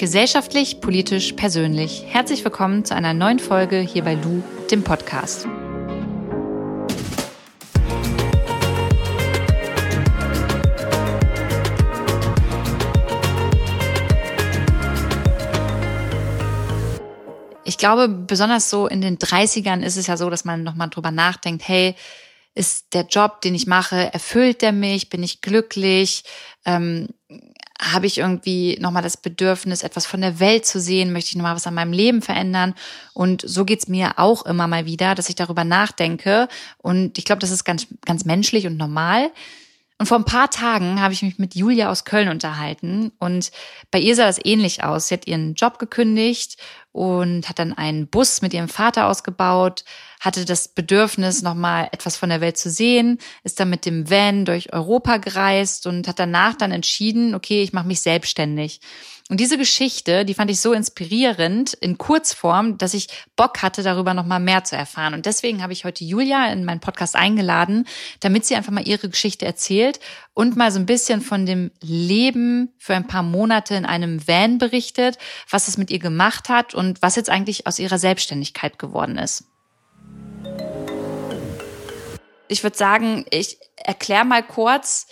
Gesellschaftlich, politisch, persönlich. Herzlich willkommen zu einer neuen Folge hier bei Lu, dem Podcast. Ich glaube, besonders so in den 30ern ist es ja so, dass man nochmal drüber nachdenkt, hey, ist der Job, den ich mache, erfüllt der mich? Bin ich glücklich? Ähm, habe ich irgendwie nochmal das Bedürfnis, etwas von der Welt zu sehen? Möchte ich nochmal was an meinem Leben verändern? Und so geht's mir auch immer mal wieder, dass ich darüber nachdenke. Und ich glaube, das ist ganz, ganz menschlich und normal. Und vor ein paar Tagen habe ich mich mit Julia aus Köln unterhalten und bei ihr sah das ähnlich aus. Sie hat ihren Job gekündigt und hat dann einen Bus mit ihrem Vater ausgebaut, hatte das Bedürfnis, nochmal etwas von der Welt zu sehen, ist dann mit dem Van durch Europa gereist und hat danach dann entschieden, okay, ich mache mich selbstständig. Und diese Geschichte, die fand ich so inspirierend in Kurzform, dass ich Bock hatte, darüber noch mal mehr zu erfahren. Und deswegen habe ich heute Julia in meinen Podcast eingeladen, damit sie einfach mal ihre Geschichte erzählt und mal so ein bisschen von dem Leben für ein paar Monate in einem Van berichtet, was es mit ihr gemacht hat und was jetzt eigentlich aus ihrer Selbstständigkeit geworden ist. Ich würde sagen, ich erkläre mal kurz,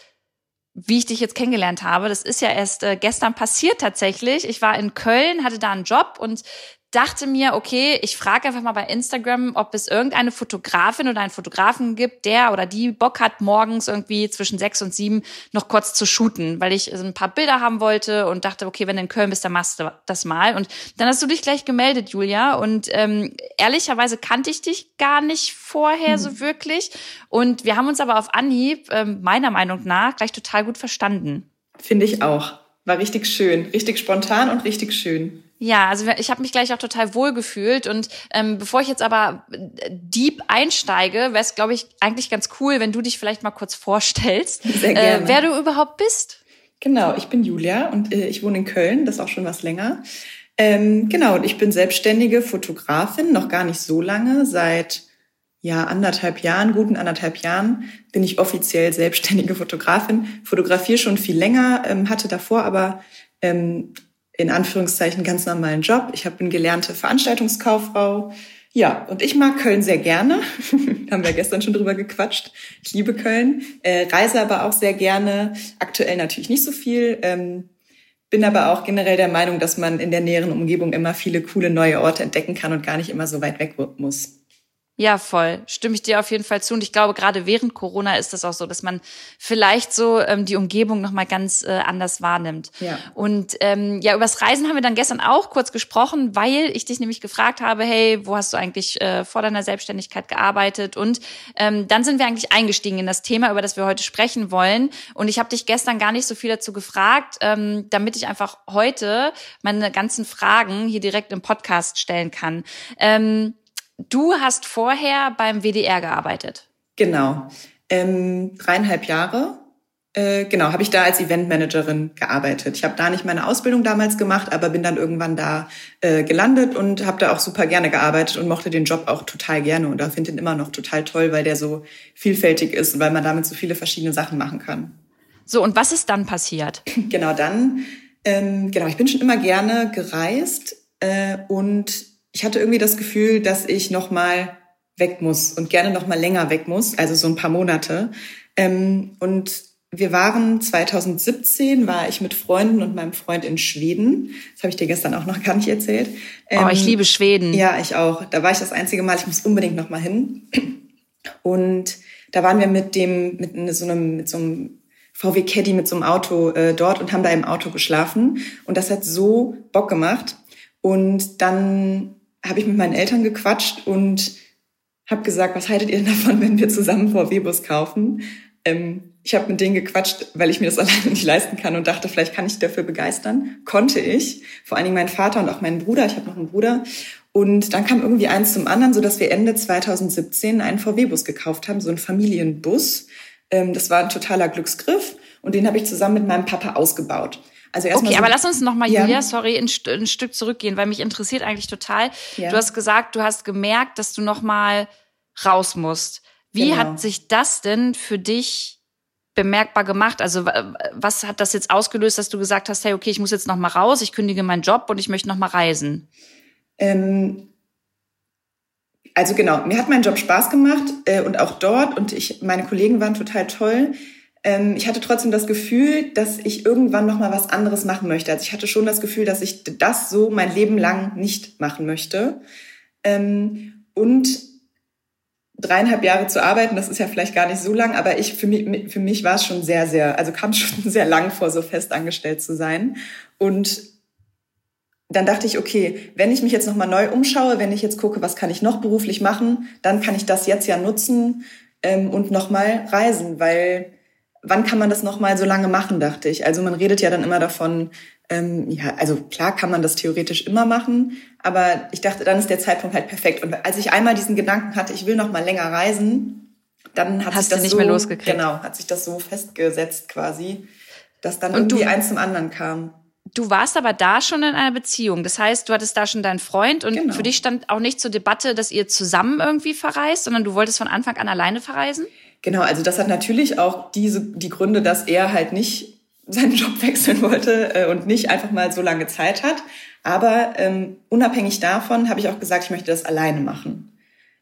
wie ich dich jetzt kennengelernt habe. Das ist ja erst äh, gestern passiert tatsächlich. Ich war in Köln, hatte da einen Job und dachte mir, okay, ich frage einfach mal bei Instagram, ob es irgendeine Fotografin oder einen Fotografen gibt, der oder die Bock hat, morgens irgendwie zwischen sechs und sieben noch kurz zu shooten, weil ich ein paar Bilder haben wollte und dachte, okay, wenn du in Köln bist, dann machst du das mal. Und dann hast du dich gleich gemeldet, Julia. Und ähm, ehrlicherweise kannte ich dich gar nicht vorher mhm. so wirklich. Und wir haben uns aber auf Anhieb, ähm, meiner Meinung nach, gleich total gut verstanden. Finde ich auch. War richtig schön, richtig spontan und richtig schön. Ja, also ich habe mich gleich auch total wohl gefühlt. Und ähm, bevor ich jetzt aber äh, deep einsteige, wäre es, glaube ich, eigentlich ganz cool, wenn du dich vielleicht mal kurz vorstellst, Sehr gerne. Äh, wer du überhaupt bist. Genau, ich bin Julia und äh, ich wohne in Köln, das ist auch schon was länger. Ähm, genau, und ich bin selbstständige Fotografin, noch gar nicht so lange, seit ja anderthalb Jahren, guten anderthalb Jahren bin ich offiziell selbstständige Fotografin. Fotografiere schon viel länger, ähm, hatte davor aber ähm, in Anführungszeichen ganz normalen Job. Ich bin gelernte Veranstaltungskauffrau. Ja, und ich mag Köln sehr gerne. Haben wir gestern schon drüber gequatscht. Ich liebe Köln, äh, reise aber auch sehr gerne. Aktuell natürlich nicht so viel. Ähm, bin aber auch generell der Meinung, dass man in der näheren Umgebung immer viele coole neue Orte entdecken kann und gar nicht immer so weit weg muss. Ja, voll. Stimme ich dir auf jeden Fall zu. Und ich glaube, gerade während Corona ist das auch so, dass man vielleicht so ähm, die Umgebung nochmal ganz äh, anders wahrnimmt. Ja. Und ähm, ja, übers Reisen haben wir dann gestern auch kurz gesprochen, weil ich dich nämlich gefragt habe, hey, wo hast du eigentlich äh, vor deiner Selbstständigkeit gearbeitet? Und ähm, dann sind wir eigentlich eingestiegen in das Thema, über das wir heute sprechen wollen. Und ich habe dich gestern gar nicht so viel dazu gefragt, ähm, damit ich einfach heute meine ganzen Fragen hier direkt im Podcast stellen kann. Ähm, Du hast vorher beim WDR gearbeitet. Genau. Ähm, dreieinhalb Jahre. Äh, genau, habe ich da als Eventmanagerin gearbeitet. Ich habe da nicht meine Ausbildung damals gemacht, aber bin dann irgendwann da äh, gelandet und habe da auch super gerne gearbeitet und mochte den Job auch total gerne und finde ihn immer noch total toll, weil der so vielfältig ist und weil man damit so viele verschiedene Sachen machen kann. So, und was ist dann passiert? Genau, dann, ähm, genau, ich bin schon immer gerne gereist äh, und ich hatte irgendwie das Gefühl, dass ich noch mal weg muss und gerne noch mal länger weg muss, also so ein paar Monate. Ähm, und wir waren 2017, war ich mit Freunden und meinem Freund in Schweden. Das habe ich dir gestern auch noch gar nicht erzählt. Ähm, oh, ich ähm, liebe Schweden. Ja, ich auch. Da war ich das einzige Mal. Ich muss unbedingt noch mal hin. Und da waren wir mit dem, mit so einem, mit so einem VW Caddy mit so einem Auto äh, dort und haben da im Auto geschlafen. Und das hat so Bock gemacht. Und dann habe ich mit meinen Eltern gequatscht und habe gesagt, was haltet ihr davon, wenn wir zusammen VW-Bus kaufen? Ähm, ich habe mit denen gequatscht, weil ich mir das alleine nicht leisten kann und dachte, vielleicht kann ich dafür begeistern. Konnte ich. Vor allen Dingen mein Vater und auch mein Bruder. Ich habe noch einen Bruder. Und dann kam irgendwie eins zum anderen, so dass wir Ende 2017 einen VW-Bus gekauft haben, so einen Familienbus. Ähm, das war ein totaler Glücksgriff und den habe ich zusammen mit meinem Papa ausgebaut. Also okay, so, aber lass uns noch mal, ja. Julia, sorry, ein, ein, Stück zurückgehen, weil mich interessiert eigentlich total. Ja. Du hast gesagt, du hast gemerkt, dass du noch mal raus musst. Wie genau. hat sich das denn für dich bemerkbar gemacht? Also was hat das jetzt ausgelöst, dass du gesagt hast, hey, okay, ich muss jetzt noch mal raus, ich kündige meinen Job und ich möchte noch mal reisen? Ähm, also genau, mir hat mein Job Spaß gemacht äh, und auch dort und ich, meine Kollegen waren total toll. Ähm, ich hatte trotzdem das Gefühl, dass ich irgendwann noch mal was anderes machen möchte. Also ich hatte schon das Gefühl, dass ich das so mein Leben lang nicht machen möchte. Ähm, und dreieinhalb Jahre zu arbeiten, das ist ja vielleicht gar nicht so lang, aber ich für mich, für mich war es schon sehr, sehr, also kam schon sehr lang vor, so fest angestellt zu sein. Und dann dachte ich, okay, wenn ich mich jetzt nochmal neu umschaue, wenn ich jetzt gucke, was kann ich noch beruflich machen, dann kann ich das jetzt ja nutzen ähm, und nochmal reisen, weil wann kann man das nochmal so lange machen, dachte ich. Also man redet ja dann immer davon, ähm, ja, also klar kann man das theoretisch immer machen, aber ich dachte, dann ist der Zeitpunkt halt perfekt. Und als ich einmal diesen Gedanken hatte, ich will noch mal länger reisen, dann hat Hast sich das nicht so, mehr losgekriegt. genau, hat sich das so festgesetzt quasi, dass dann Und irgendwie du, eins zum anderen kam. Du warst aber da schon in einer Beziehung. Das heißt, du hattest da schon deinen Freund und genau. für dich stand auch nicht zur Debatte, dass ihr zusammen irgendwie verreist, sondern du wolltest von Anfang an alleine verreisen? Genau, also das hat natürlich auch diese, die Gründe, dass er halt nicht seinen Job wechseln wollte äh, und nicht einfach mal so lange Zeit hat. Aber ähm, unabhängig davon habe ich auch gesagt, ich möchte das alleine machen.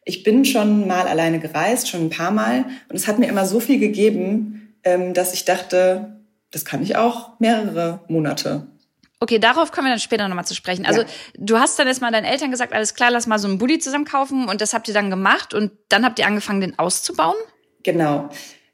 Ich bin schon mal alleine gereist, schon ein paar Mal. Und es hat mir immer so viel gegeben, ähm, dass ich dachte, das kann ich auch mehrere Monate. Okay, darauf kommen wir dann später nochmal zu sprechen. Also ja. du hast dann erstmal deinen Eltern gesagt, alles klar, lass mal so einen Bulli zusammen kaufen und das habt ihr dann gemacht und dann habt ihr angefangen, den auszubauen? Genau.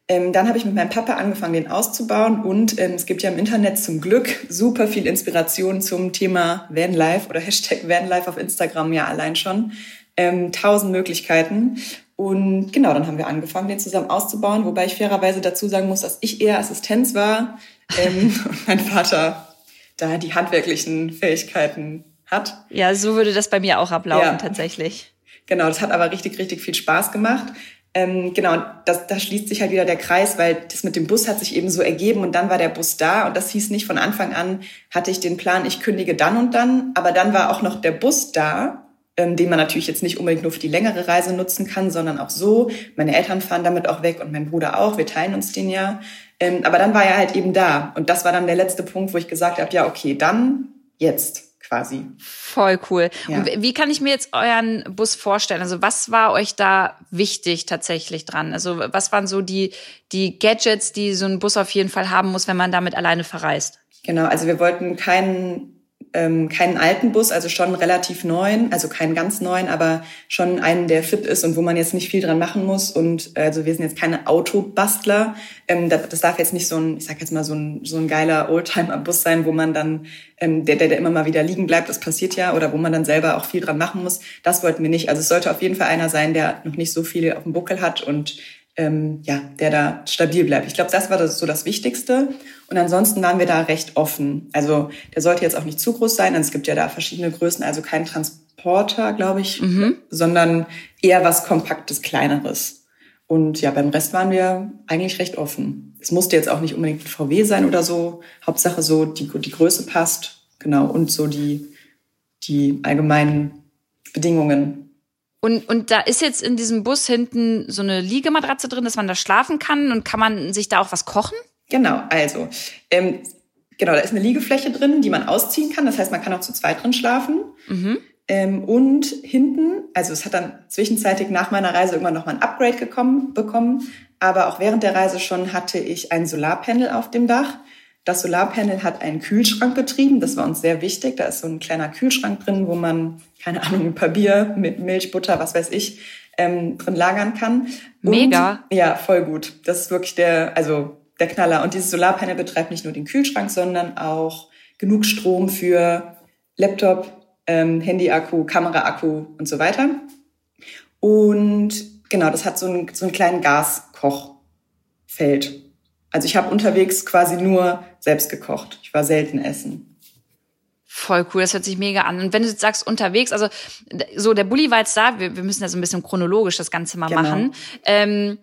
Ähm, dann habe ich mit meinem Papa angefangen, den auszubauen und ähm, es gibt ja im Internet zum Glück super viel Inspiration zum Thema Vanlife oder Hashtag Vanlife auf Instagram ja allein schon. Ähm, tausend Möglichkeiten. Und genau, dann haben wir angefangen, den zusammen auszubauen, wobei ich fairerweise dazu sagen muss, dass ich eher Assistenz war ähm, und mein Vater da die handwerklichen Fähigkeiten hat. Ja, so würde das bei mir auch ablaufen ja. tatsächlich. Genau, das hat aber richtig, richtig viel Spaß gemacht. Ähm, genau, das, da schließt sich halt wieder der Kreis, weil das mit dem Bus hat sich eben so ergeben und dann war der Bus da und das hieß nicht von Anfang an, hatte ich den Plan, ich kündige dann und dann, aber dann war auch noch der Bus da, ähm, den man natürlich jetzt nicht unbedingt nur für die längere Reise nutzen kann, sondern auch so. Meine Eltern fahren damit auch weg und mein Bruder auch, wir teilen uns den ja. Ähm, aber dann war er halt eben da und das war dann der letzte Punkt, wo ich gesagt habe, ja okay, dann jetzt quasi. Voll cool. Ja. Und wie kann ich mir jetzt euren Bus vorstellen? Also was war euch da wichtig tatsächlich dran? Also was waren so die, die Gadgets, die so ein Bus auf jeden Fall haben muss, wenn man damit alleine verreist? Genau, also wir wollten keinen ähm, keinen alten Bus, also schon relativ neuen, also keinen ganz neuen, aber schon einen, der fit ist und wo man jetzt nicht viel dran machen muss. Und also wir sind jetzt keine Autobastler. Ähm, das, das darf jetzt nicht so ein, ich sag jetzt mal, so ein, so ein geiler Oldtimer-Bus sein, wo man dann, ähm, der, der, der immer mal wieder liegen bleibt, das passiert ja, oder wo man dann selber auch viel dran machen muss. Das wollten wir nicht. Also es sollte auf jeden Fall einer sein, der noch nicht so viel auf dem Buckel hat und ähm, ja, der da stabil bleibt. Ich glaube, das war das, so das Wichtigste. Und ansonsten waren wir da recht offen. Also der sollte jetzt auch nicht zu groß sein. Es gibt ja da verschiedene Größen, also kein Transporter, glaube ich, mhm. sondern eher was Kompaktes, Kleineres. Und ja, beim Rest waren wir eigentlich recht offen. Es musste jetzt auch nicht unbedingt ein VW sein oder so. Hauptsache so, die, die Größe passt. Genau. Und so die, die allgemeinen Bedingungen und, und da ist jetzt in diesem Bus hinten so eine Liegematratze drin, dass man da schlafen kann. Und kann man sich da auch was kochen? Genau, also ähm, genau, da ist eine Liegefläche drin, die man ausziehen kann. Das heißt, man kann auch zu zweit drin schlafen. Mhm. Ähm, und hinten, also es hat dann zwischenzeitig nach meiner Reise irgendwann nochmal ein Upgrade gekommen, bekommen. Aber auch während der Reise schon hatte ich ein Solarpanel auf dem Dach. Das Solarpanel hat einen Kühlschrank betrieben. Das war uns sehr wichtig. Da ist so ein kleiner Kühlschrank drin, wo man, keine Ahnung, ein paar Bier mit Milch, Butter, was weiß ich, ähm, drin lagern kann. Mega. Und, ja, voll gut. Das ist wirklich der, also der Knaller. Und dieses Solarpanel betreibt nicht nur den Kühlschrank, sondern auch genug Strom für Laptop, ähm, Handy-Akku, Kamera-Akku und so weiter. Und genau, das hat so einen, so einen kleinen Gaskochfeld. Also ich habe unterwegs quasi nur selbst gekocht. Ich war selten essen. Voll cool, das hört sich mega an. Und wenn du jetzt sagst unterwegs, also so der Bulli war jetzt da, wir, wir müssen ja so ein bisschen chronologisch das Ganze mal genau. machen. Ähm,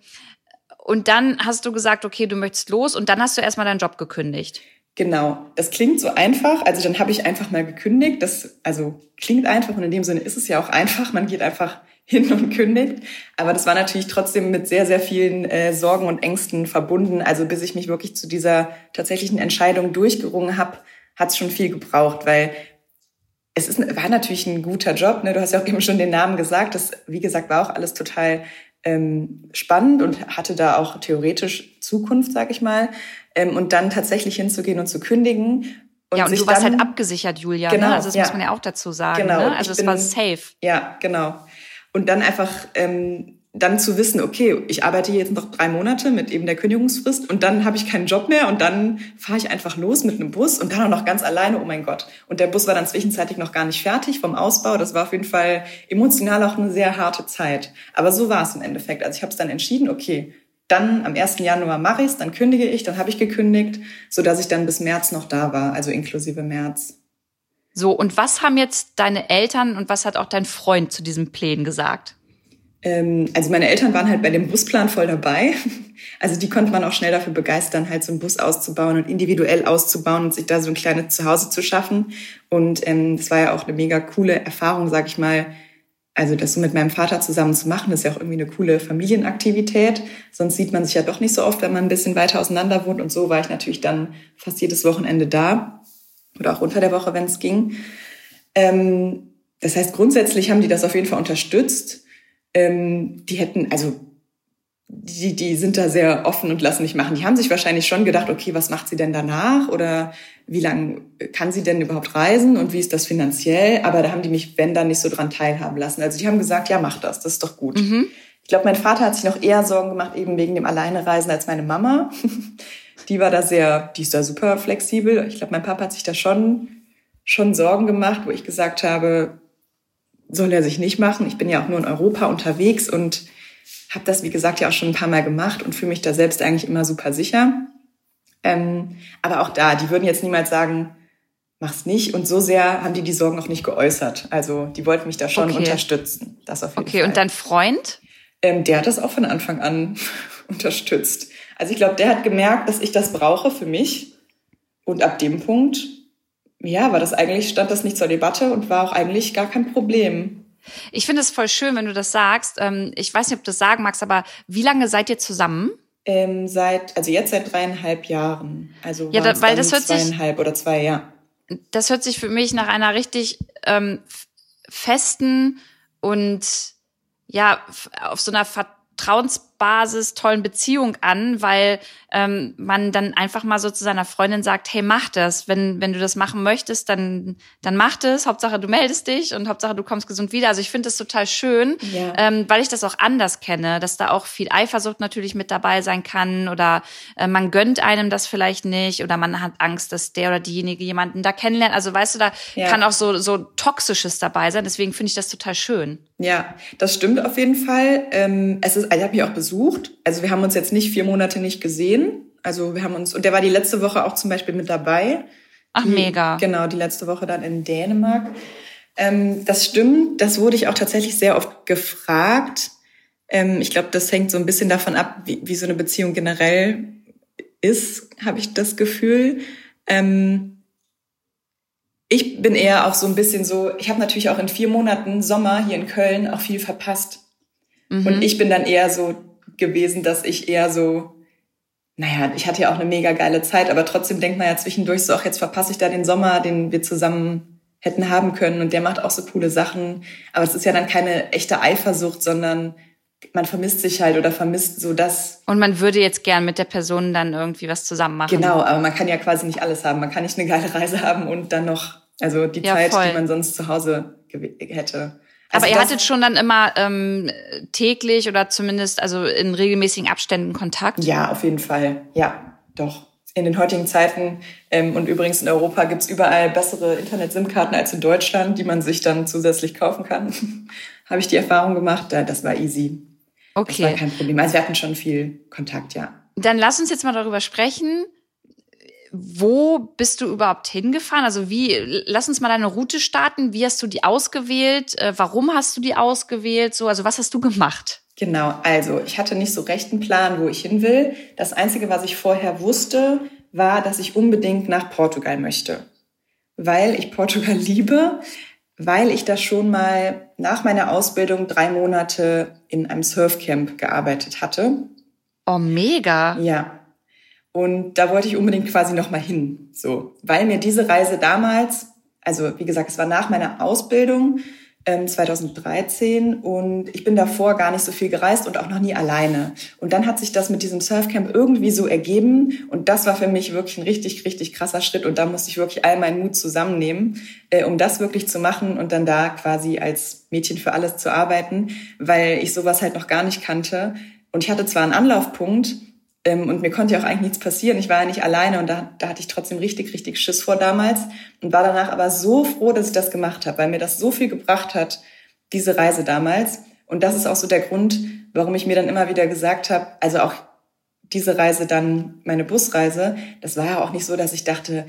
und dann hast du gesagt, okay, du möchtest los und dann hast du erstmal deinen Job gekündigt. Genau, das klingt so einfach. Also dann habe ich einfach mal gekündigt. Das also klingt einfach und in dem Sinne ist es ja auch einfach. Man geht einfach hin und kündigt. Aber das war natürlich trotzdem mit sehr, sehr vielen äh, Sorgen und Ängsten verbunden. Also bis ich mich wirklich zu dieser tatsächlichen Entscheidung durchgerungen habe, hat es schon viel gebraucht, weil es ist, war natürlich ein guter Job. Ne? Du hast ja auch eben schon den Namen gesagt. Das, wie gesagt, war auch alles total ähm, spannend und hatte da auch theoretisch Zukunft, sag ich mal. Ähm, und dann tatsächlich hinzugehen und zu kündigen. Und ja, und du warst dann, halt abgesichert, Julia. Ne? Genau, ne? Also das ja. muss man ja auch dazu sagen. Genau. Ne? Also es war safe. Ja, genau. Und dann einfach ähm, dann zu wissen, okay, ich arbeite jetzt noch drei Monate mit eben der Kündigungsfrist und dann habe ich keinen Job mehr und dann fahre ich einfach los mit einem Bus und dann auch noch ganz alleine, oh mein Gott. Und der Bus war dann zwischenzeitlich noch gar nicht fertig vom Ausbau. Das war auf jeden Fall emotional auch eine sehr harte Zeit. Aber so war es im Endeffekt. Also ich habe es dann entschieden, okay, dann am 1. Januar mache ich es, dann kündige ich, dann habe ich gekündigt, so dass ich dann bis März noch da war, also inklusive März. So, und was haben jetzt deine Eltern und was hat auch dein Freund zu diesem Plänen gesagt? Ähm, also meine Eltern waren halt bei dem Busplan voll dabei. Also die konnte man auch schnell dafür begeistern, halt so einen Bus auszubauen und individuell auszubauen und sich da so ein kleines Zuhause zu schaffen. Und ähm, war ja auch eine mega coole Erfahrung, sag ich mal. Also das so mit meinem Vater zusammen zu machen, ist ja auch irgendwie eine coole Familienaktivität. Sonst sieht man sich ja doch nicht so oft, wenn man ein bisschen weiter auseinander wohnt. Und so war ich natürlich dann fast jedes Wochenende da oder auch unter der Woche, wenn es ging. Ähm, das heißt, grundsätzlich haben die das auf jeden Fall unterstützt ähm, die hätten, also die, die sind da sehr offen und lassen nicht machen. Die haben sich wahrscheinlich schon gedacht, okay, was macht sie denn danach oder wie lange kann sie denn überhaupt reisen und wie ist das finanziell? Aber da haben die mich, wenn dann, nicht so dran teilhaben lassen. Also die haben gesagt, ja, mach das, das ist doch gut. Mhm. Ich glaube, mein Vater hat sich noch eher Sorgen gemacht, eben wegen dem Alleinereisen als meine Mama. die war da sehr, die ist da super flexibel. Ich glaube, mein Papa hat sich da schon, schon Sorgen gemacht, wo ich gesagt habe, soll er sich nicht machen. Ich bin ja auch nur in Europa unterwegs und habe das, wie gesagt, ja auch schon ein paar Mal gemacht und fühle mich da selbst eigentlich immer super sicher. Ähm, aber auch da, die würden jetzt niemals sagen, mach's nicht. Und so sehr haben die die Sorgen noch nicht geäußert. Also die wollten mich da schon okay. unterstützen. Das auf jeden okay, Fall. und dein Freund? Ähm, der hat das auch von Anfang an unterstützt. Also ich glaube, der hat gemerkt, dass ich das brauche für mich. Und ab dem Punkt ja, war das eigentlich, stand das nicht zur Debatte und war auch eigentlich gar kein Problem. Ich finde es voll schön, wenn du das sagst. Ähm, ich weiß nicht, ob du das sagen magst, aber wie lange seid ihr zusammen? Ähm, seit, also jetzt seit dreieinhalb Jahren. Also ja, da, weil das hört zweieinhalb sich, oder zwei, ja. Das hört sich für mich nach einer richtig ähm, festen und ja, auf so einer Vertrauensbasis tollen Beziehung an, weil ähm, man dann einfach mal so zu seiner Freundin sagt, hey, mach das. Wenn, wenn du das machen möchtest, dann, dann mach das. Hauptsache, du meldest dich und Hauptsache, du kommst gesund wieder. Also ich finde das total schön, ja. ähm, weil ich das auch anders kenne, dass da auch viel Eifersucht natürlich mit dabei sein kann oder äh, man gönnt einem das vielleicht nicht oder man hat Angst, dass der oder diejenige jemanden da kennenlernt. Also weißt du, da ja. kann auch so, so Toxisches dabei sein. Deswegen finde ich das total schön. Ja, das stimmt auf jeden Fall. Ähm, es ist, ich habe mich auch besucht. Also wir haben uns jetzt nicht vier Monate nicht gesehen. Also wir haben uns, und der war die letzte Woche auch zum Beispiel mit dabei. Ach, die, mega. Genau, die letzte Woche dann in Dänemark. Ähm, das stimmt, das wurde ich auch tatsächlich sehr oft gefragt. Ähm, ich glaube, das hängt so ein bisschen davon ab, wie, wie so eine Beziehung generell ist, habe ich das Gefühl. Ähm, ich bin eher auch so ein bisschen so, ich habe natürlich auch in vier Monaten Sommer hier in Köln auch viel verpasst. Mhm. Und ich bin dann eher so gewesen, dass ich eher so, naja, ich hatte ja auch eine mega geile Zeit, aber trotzdem denkt man ja zwischendurch so, ach, jetzt verpasse ich da den Sommer, den wir zusammen hätten haben können und der macht auch so coole Sachen. Aber es ist ja dann keine echte Eifersucht, sondern man vermisst sich halt oder vermisst so das. Und man würde jetzt gern mit der Person dann irgendwie was zusammen machen. Genau, aber man kann ja quasi nicht alles haben. Man kann nicht eine geile Reise haben und dann noch, also die ja, Zeit, voll. die man sonst zu Hause hätte. Also aber ihr hattet schon dann immer ähm, täglich oder zumindest also in regelmäßigen Abständen Kontakt? Ja, auf jeden Fall. Ja, doch. In den heutigen Zeiten ähm, und übrigens in Europa gibt's überall bessere Internet-SIM-Karten als in Deutschland, die man sich dann zusätzlich kaufen kann. Habe ich die Erfahrung gemacht. Das war easy. Okay. Das war kein Problem. Also wir hatten schon viel Kontakt, ja. Dann lass uns jetzt mal darüber sprechen. Wo bist du überhaupt hingefahren? Also wie, lass uns mal deine Route starten. Wie hast du die ausgewählt? Äh, warum hast du die ausgewählt? So, also was hast du gemacht? Genau, also ich hatte nicht so recht einen Plan, wo ich hin will. Das Einzige, was ich vorher wusste, war, dass ich unbedingt nach Portugal möchte. Weil ich Portugal liebe, weil ich da schon mal nach meiner Ausbildung drei Monate in einem Surfcamp gearbeitet hatte. Oh, mega. Ja. Und da wollte ich unbedingt quasi nochmal hin, so, weil mir diese Reise damals, also wie gesagt, es war nach meiner Ausbildung, 2013 ähm, und ich bin davor gar nicht so viel gereist und auch noch nie alleine. Und dann hat sich das mit diesem Surfcamp irgendwie so ergeben und das war für mich wirklich ein richtig, richtig krasser Schritt und da musste ich wirklich all meinen Mut zusammennehmen, äh, um das wirklich zu machen und dann da quasi als Mädchen für alles zu arbeiten, weil ich sowas halt noch gar nicht kannte. Und ich hatte zwar einen Anlaufpunkt, und mir konnte ja auch eigentlich nichts passieren. Ich war ja nicht alleine und da, da hatte ich trotzdem richtig, richtig Schiss vor damals und war danach aber so froh, dass ich das gemacht habe, weil mir das so viel gebracht hat, diese Reise damals. Und das ist auch so der Grund, warum ich mir dann immer wieder gesagt habe, also auch diese Reise dann, meine Busreise, das war ja auch nicht so, dass ich dachte,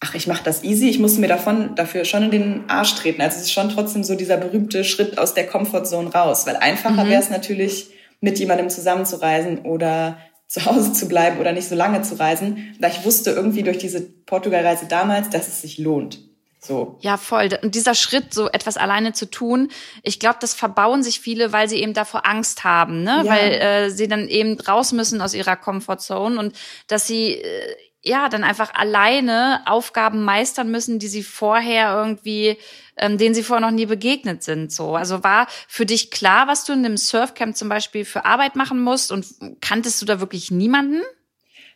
ach, ich mache das easy, ich muss mir davon dafür schon in den Arsch treten. Also es ist schon trotzdem so dieser berühmte Schritt aus der Comfortzone raus, weil einfacher mhm. wäre es natürlich, mit jemandem zusammenzureisen oder zu Hause zu bleiben oder nicht so lange zu reisen, da ich wusste irgendwie durch diese Portugalreise damals, dass es sich lohnt. So. Ja, voll. Und dieser Schritt, so etwas alleine zu tun, ich glaube, das verbauen sich viele, weil sie eben davor Angst haben, ne? Ja. Weil äh, sie dann eben raus müssen aus ihrer Comfortzone und dass sie äh, ja dann einfach alleine Aufgaben meistern müssen, die sie vorher irgendwie, ähm, denen sie vorher noch nie begegnet sind. So, also war für dich klar, was du in einem Surfcamp zum Beispiel für Arbeit machen musst und kanntest du da wirklich niemanden?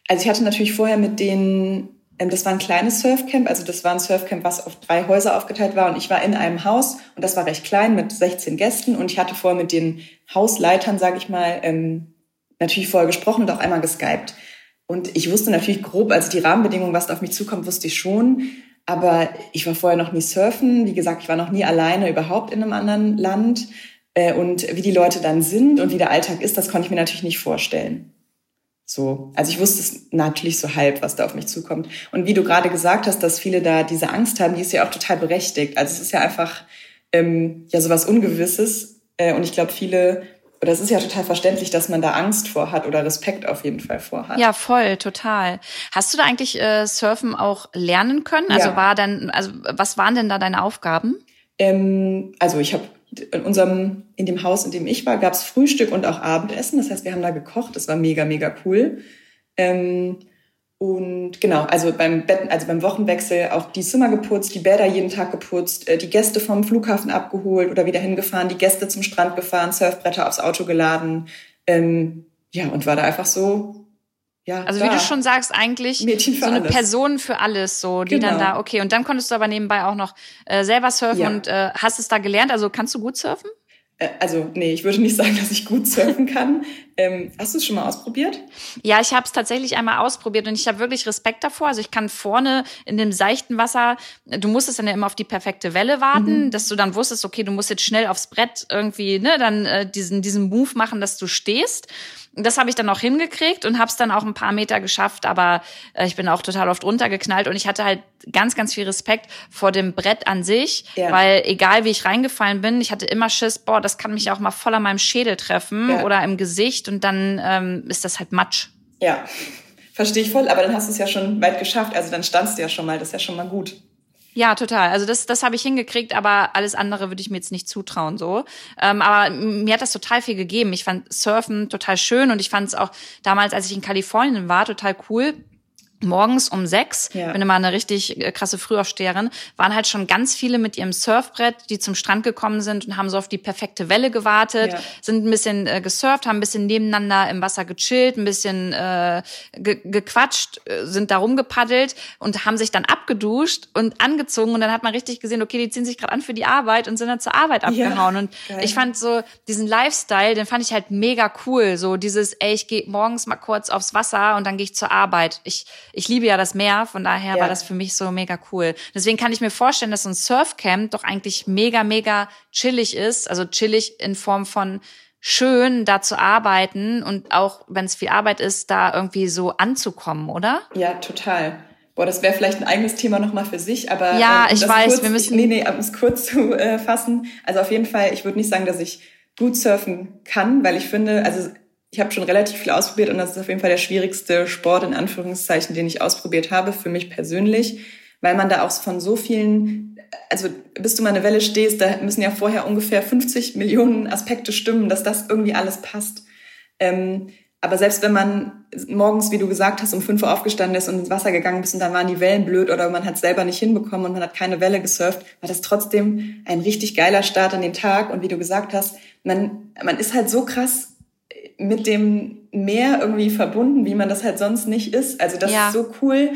Also ich hatte natürlich vorher mit den ähm, das war ein kleines Surfcamp, also das war ein Surfcamp, was auf drei Häuser aufgeteilt war und ich war in einem Haus und das war recht klein mit 16 Gästen und ich hatte vorher mit den Hausleitern, sage ich mal, ähm, natürlich vorher gesprochen und auch einmal geskypt. Und ich wusste natürlich grob, also die Rahmenbedingungen, was da auf mich zukommt, wusste ich schon. Aber ich war vorher noch nie surfen. Wie gesagt, ich war noch nie alleine überhaupt in einem anderen Land. Äh, und wie die Leute dann sind und wie der Alltag ist, das konnte ich mir natürlich nicht vorstellen. So, also ich wusste es natürlich so halb, was da auf mich zukommt. Und wie du gerade gesagt hast, dass viele da diese Angst haben, die ist ja auch total berechtigt. Also es ist ja einfach ähm, ja sowas Ungewisses. Äh, und ich glaube, viele oder es ist ja total verständlich, dass man da Angst vor hat oder Respekt auf jeden Fall vor hat. Ja, voll, total. Hast du da eigentlich äh, Surfen auch lernen können? Also ja. war dann, also was waren denn da deine Aufgaben? Ähm, also ich habe in unserem, in dem Haus, in dem ich war, gab es Frühstück und auch Abendessen. Das heißt, wir haben da gekocht. Das war mega, mega cool. Ähm, und genau, also beim Betten, also beim Wochenwechsel auch die Zimmer geputzt, die Bäder jeden Tag geputzt, äh, die Gäste vom Flughafen abgeholt oder wieder hingefahren, die Gäste zum Strand gefahren, Surfbretter aufs Auto geladen. Ähm, ja, und war da einfach so, ja. Also da. wie du schon sagst, eigentlich so eine alles. Person für alles, so, die genau. dann da, okay. Und dann konntest du aber nebenbei auch noch äh, selber surfen ja. und äh, hast es da gelernt. Also kannst du gut surfen? Äh, also nee, ich würde nicht sagen, dass ich gut surfen kann. Ähm, hast du es schon mal ausprobiert? Ja, ich habe es tatsächlich einmal ausprobiert und ich habe wirklich Respekt davor. Also ich kann vorne in dem seichten Wasser, du musstest dann ja immer auf die perfekte Welle warten, mhm. dass du dann wusstest, okay, du musst jetzt schnell aufs Brett irgendwie, ne, dann äh, diesen diesen Move machen, dass du stehst. Das habe ich dann auch hingekriegt und habe es dann auch ein paar Meter geschafft, aber äh, ich bin auch total oft runtergeknallt und ich hatte halt ganz, ganz viel Respekt vor dem Brett an sich, ja. weil egal wie ich reingefallen bin, ich hatte immer Schiss, boah, das kann mich auch mal voll an meinem Schädel treffen ja. oder im Gesicht und dann ähm, ist das halt Matsch. Ja, verstehe ich voll, aber dann hast du es ja schon weit geschafft, also dann standst du ja schon mal, das ist ja schon mal gut. Ja, total. Also das, das habe ich hingekriegt, aber alles andere würde ich mir jetzt nicht zutrauen so. Ähm, aber mir hat das total viel gegeben. Ich fand Surfen total schön und ich fand es auch damals, als ich in Kalifornien war, total cool morgens um sechs, ja. bin immer eine richtig äh, krasse Frühaufsteherin, waren halt schon ganz viele mit ihrem Surfbrett, die zum Strand gekommen sind und haben so auf die perfekte Welle gewartet, ja. sind ein bisschen äh, gesurft, haben ein bisschen nebeneinander im Wasser gechillt, ein bisschen äh, ge gequatscht, äh, sind da rumgepaddelt und haben sich dann abgeduscht und angezogen und dann hat man richtig gesehen, okay, die ziehen sich gerade an für die Arbeit und sind dann zur Arbeit abgehauen ja, und geil. ich fand so diesen Lifestyle, den fand ich halt mega cool, so dieses, ey, ich gehe morgens mal kurz aufs Wasser und dann gehe ich zur Arbeit. Ich ich liebe ja das Meer, von daher ja. war das für mich so mega cool. Deswegen kann ich mir vorstellen, dass so ein Surfcamp doch eigentlich mega, mega chillig ist. Also chillig in Form von schön, da zu arbeiten und auch, wenn es viel Arbeit ist, da irgendwie so anzukommen, oder? Ja, total. Boah, das wäre vielleicht ein eigenes Thema nochmal für sich, aber ja, äh, ich weiß, kurz, wir müssen. Nee, nee, um es kurz zu äh, fassen. Also auf jeden Fall, ich würde nicht sagen, dass ich gut surfen kann, weil ich finde, also ich habe schon relativ viel ausprobiert und das ist auf jeden Fall der schwierigste Sport in Anführungszeichen, den ich ausprobiert habe für mich persönlich, weil man da auch von so vielen, also bis du mal eine Welle stehst, da müssen ja vorher ungefähr 50 Millionen Aspekte stimmen, dass das irgendwie alles passt. Ähm, aber selbst wenn man morgens, wie du gesagt hast, um fünf Uhr aufgestanden ist und ins Wasser gegangen ist und dann waren die Wellen blöd oder man hat selber nicht hinbekommen und man hat keine Welle gesurft, war das trotzdem ein richtig geiler Start an den Tag. Und wie du gesagt hast, man, man ist halt so krass mit dem Meer irgendwie verbunden, wie man das halt sonst nicht ist. Also das ja. ist so cool,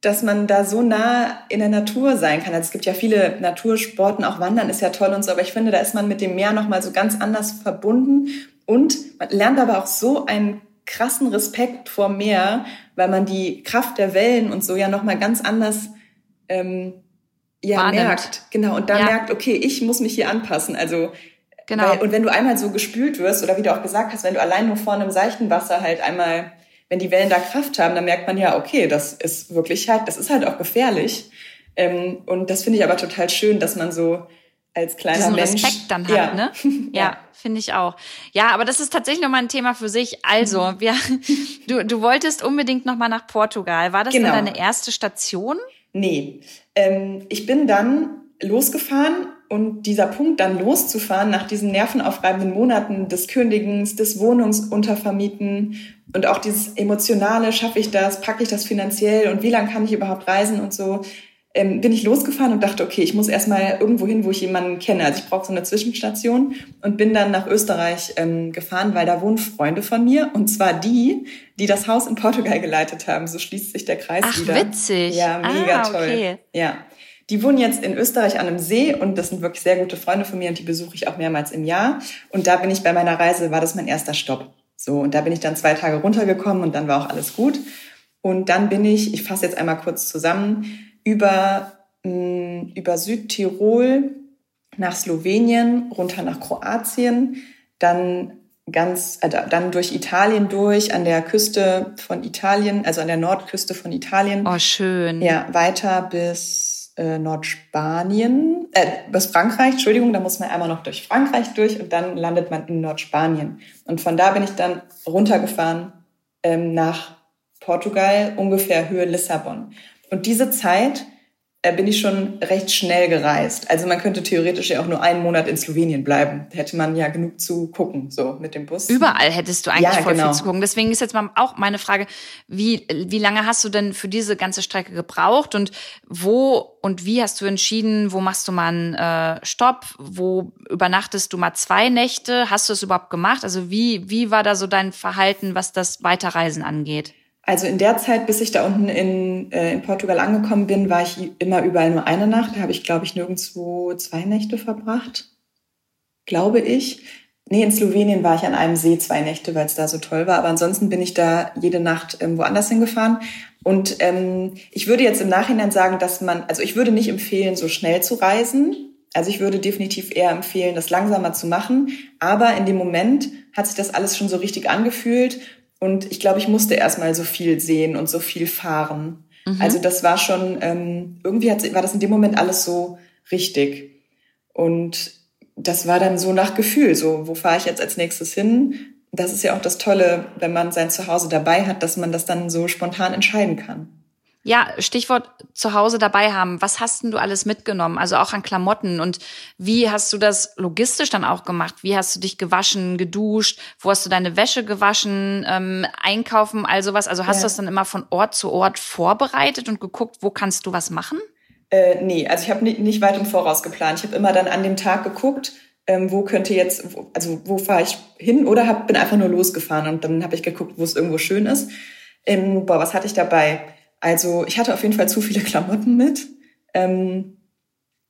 dass man da so nah in der Natur sein kann. Also es gibt ja viele Natursporten, auch Wandern ist ja toll und so, aber ich finde, da ist man mit dem Meer nochmal so ganz anders verbunden und man lernt aber auch so einen krassen Respekt vor Meer, weil man die Kraft der Wellen und so ja nochmal ganz anders ähm, ja, Wahrnimmt. merkt. Genau, und da ja. merkt, okay, ich muss mich hier anpassen. Also Genau. Weil, und wenn du einmal so gespült wirst, oder wie du auch gesagt hast, wenn du allein nur vor einem seichten Wasser halt einmal, wenn die Wellen da Kraft haben, dann merkt man ja, okay, das ist wirklich halt, das ist halt auch gefährlich. Ähm, und das finde ich aber total schön, dass man so als kleiner Diesen Mensch. Respekt dann hat, ja. ne? Ja, ja. finde ich auch. Ja, aber das ist tatsächlich nochmal ein Thema für sich. Also, mhm. wir, du, du wolltest unbedingt nochmal nach Portugal. War das genau. dann deine erste Station? Nee. Ähm, ich bin dann losgefahren und dieser Punkt dann loszufahren nach diesen nervenaufreibenden Monaten des Kündigens, des Wohnungsuntervermieten und auch dieses emotionale, schaffe ich das, packe ich das finanziell und wie lange kann ich überhaupt reisen und so, ähm, bin ich losgefahren und dachte, okay, ich muss erstmal irgendwo hin, wo ich jemanden kenne. Also ich brauche so eine Zwischenstation und bin dann nach Österreich ähm, gefahren, weil da wohnen Freunde von mir und zwar die, die das Haus in Portugal geleitet haben. So schließt sich der Kreis Ach, wieder. Ach, witzig. Ja, mega ah, okay. toll. Ja. Die wohnen jetzt in Österreich an einem See und das sind wirklich sehr gute Freunde von mir und die besuche ich auch mehrmals im Jahr. Und da bin ich bei meiner Reise, war das mein erster Stopp. So, und da bin ich dann zwei Tage runtergekommen und dann war auch alles gut. Und dann bin ich, ich fasse jetzt einmal kurz zusammen, über, mh, mm, über Südtirol nach Slowenien, runter nach Kroatien, dann ganz, äh, dann durch Italien durch, an der Küste von Italien, also an der Nordküste von Italien. Oh, schön. Ja, weiter bis äh, Nordspanien, äh, bis Frankreich, Entschuldigung, da muss man einmal noch durch Frankreich durch und dann landet man in Nordspanien. Und von da bin ich dann runtergefahren ähm, nach Portugal, ungefähr Höhe Lissabon. Und diese Zeit bin ich schon recht schnell gereist. Also man könnte theoretisch ja auch nur einen Monat in Slowenien bleiben. Da hätte man ja genug zu gucken, so mit dem Bus. Überall hättest du eigentlich ja, voll genau. viel zu gucken. Deswegen ist jetzt mal auch meine Frage, wie, wie lange hast du denn für diese ganze Strecke gebraucht und wo und wie hast du entschieden, wo machst du mal einen äh, Stopp, wo übernachtest du mal zwei Nächte? Hast du es überhaupt gemacht? Also wie, wie war da so dein Verhalten, was das Weiterreisen angeht? Also in der Zeit, bis ich da unten in, äh, in Portugal angekommen bin, war ich immer überall nur eine Nacht. Da habe ich, glaube ich, nirgendwo zwei Nächte verbracht. Glaube ich. Nee, in Slowenien war ich an einem See zwei Nächte, weil es da so toll war. Aber ansonsten bin ich da jede Nacht ähm, woanders hingefahren. Und ähm, ich würde jetzt im Nachhinein sagen, dass man, also ich würde nicht empfehlen, so schnell zu reisen. Also ich würde definitiv eher empfehlen, das langsamer zu machen. Aber in dem Moment hat sich das alles schon so richtig angefühlt und ich glaube, ich musste erstmal so viel sehen und so viel fahren. Mhm. Also das war schon, ähm, irgendwie hat, war das in dem Moment alles so richtig. Und das war dann so nach Gefühl, so, wo fahre ich jetzt als nächstes hin? Das ist ja auch das Tolle, wenn man sein Zuhause dabei hat, dass man das dann so spontan entscheiden kann. Ja, Stichwort zu Hause dabei haben. Was hast denn du alles mitgenommen? Also auch an Klamotten. Und wie hast du das logistisch dann auch gemacht? Wie hast du dich gewaschen, geduscht? Wo hast du deine Wäsche gewaschen? Ähm, einkaufen, all sowas? Also hast ja. du das dann immer von Ort zu Ort vorbereitet und geguckt, wo kannst du was machen? Äh, nee, also ich habe nicht, nicht weit im Voraus geplant. Ich habe immer dann an dem Tag geguckt, ähm, wo könnte jetzt, also wo fahre ich hin oder hab, bin einfach nur losgefahren und dann habe ich geguckt, wo es irgendwo schön ist. Ähm, boah, was hatte ich dabei? Also ich hatte auf jeden Fall zu viele Klamotten mit. Ähm,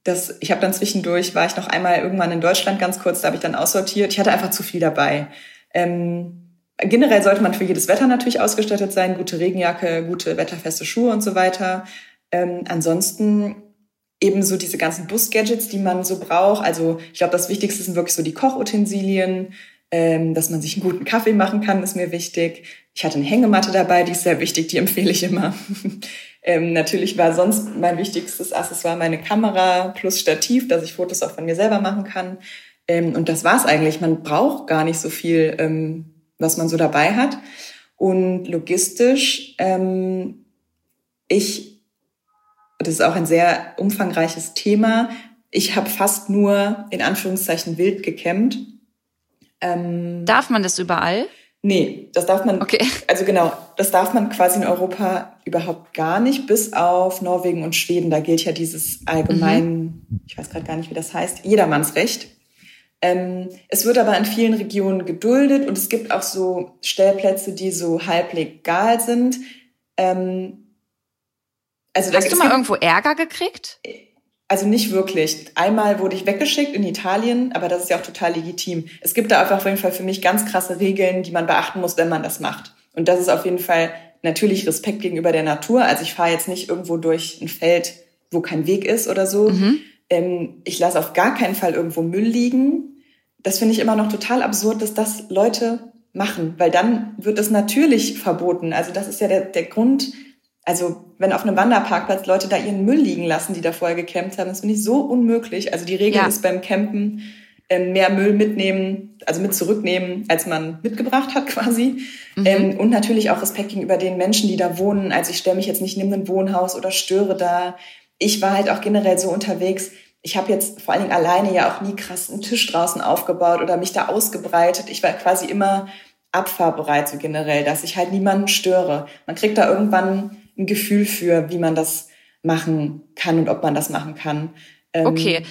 das, ich habe dann zwischendurch, war ich noch einmal irgendwann in Deutschland ganz kurz, da habe ich dann aussortiert. Ich hatte einfach zu viel dabei. Ähm, generell sollte man für jedes Wetter natürlich ausgestattet sein, gute Regenjacke, gute wetterfeste Schuhe und so weiter. Ähm, ansonsten eben so diese ganzen Bus-Gadgets, die man so braucht. Also ich glaube, das Wichtigste sind wirklich so die Kochutensilien, ähm, dass man sich einen guten Kaffee machen kann, ist mir wichtig. Ich hatte eine Hängematte dabei, die ist sehr wichtig, die empfehle ich immer. ähm, natürlich war sonst mein wichtigstes Accessoire meine Kamera plus Stativ, dass ich Fotos auch von mir selber machen kann. Ähm, und das war's eigentlich. Man braucht gar nicht so viel, ähm, was man so dabei hat. Und logistisch, ähm, ich das ist auch ein sehr umfangreiches Thema. Ich habe fast nur in Anführungszeichen wild gecampt. Ähm, darf man das überall? Nee, das darf man. Okay. Also genau, das darf man quasi in Europa überhaupt gar nicht, bis auf Norwegen und Schweden. Da gilt ja dieses allgemein, mhm. ich weiß gerade gar nicht, wie das heißt, Jedermannsrecht. Ähm, es wird aber in vielen Regionen geduldet und es gibt auch so Stellplätze, die so halb legal sind. Ähm, also Hast du mal irgendwo Ärger gekriegt? Also nicht wirklich. Einmal wurde ich weggeschickt in Italien, aber das ist ja auch total legitim. Es gibt da einfach auf jeden Fall für mich ganz krasse Regeln, die man beachten muss, wenn man das macht. Und das ist auf jeden Fall natürlich Respekt gegenüber der Natur. Also ich fahre jetzt nicht irgendwo durch ein Feld, wo kein Weg ist oder so. Mhm. Ähm, ich lasse auf gar keinen Fall irgendwo Müll liegen. Das finde ich immer noch total absurd, dass das Leute machen, weil dann wird es natürlich verboten. Also das ist ja der, der Grund, also wenn auf einem Wanderparkplatz Leute da ihren Müll liegen lassen, die da vorher gecampt haben, das finde ich so unmöglich. Also die Regel ja. ist beim Campen ähm, mehr Müll mitnehmen, also mit zurücknehmen, als man mitgebracht hat quasi. Mhm. Ähm, und natürlich auch Respekt gegenüber den Menschen, die da wohnen. Also ich stelle mich jetzt nicht neben ein Wohnhaus oder störe da. Ich war halt auch generell so unterwegs. Ich habe jetzt vor allen Dingen alleine ja auch nie krass einen Tisch draußen aufgebaut oder mich da ausgebreitet. Ich war quasi immer abfahrbereit so generell, dass ich halt niemanden störe. Man kriegt da irgendwann ein Gefühl für, wie man das machen kann und ob man das machen kann. Ähm, okay.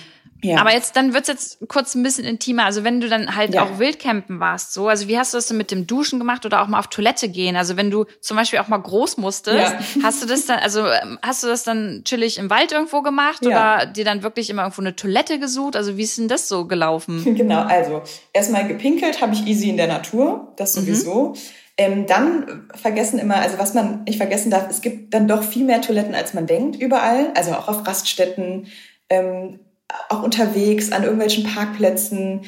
Ja. Aber jetzt, dann wird's jetzt kurz ein bisschen intimer. Also wenn du dann halt ja. auch Wildcampen warst, so, also wie hast du das denn mit dem Duschen gemacht oder auch mal auf Toilette gehen? Also wenn du zum Beispiel auch mal groß musstest, ja. hast du das dann, also ähm, hast du das dann chillig im Wald irgendwo gemacht oder dir dann wirklich immer irgendwo eine Toilette gesucht? Also wie ist denn das so gelaufen? Genau, also erstmal gepinkelt habe ich easy in der Natur, das mhm. sowieso. Mhm. Ähm, dann vergessen immer, also was man nicht vergessen darf, es gibt dann doch viel mehr Toiletten, als man denkt, überall. Also auch auf Raststätten, ähm, auch unterwegs, an irgendwelchen Parkplätzen.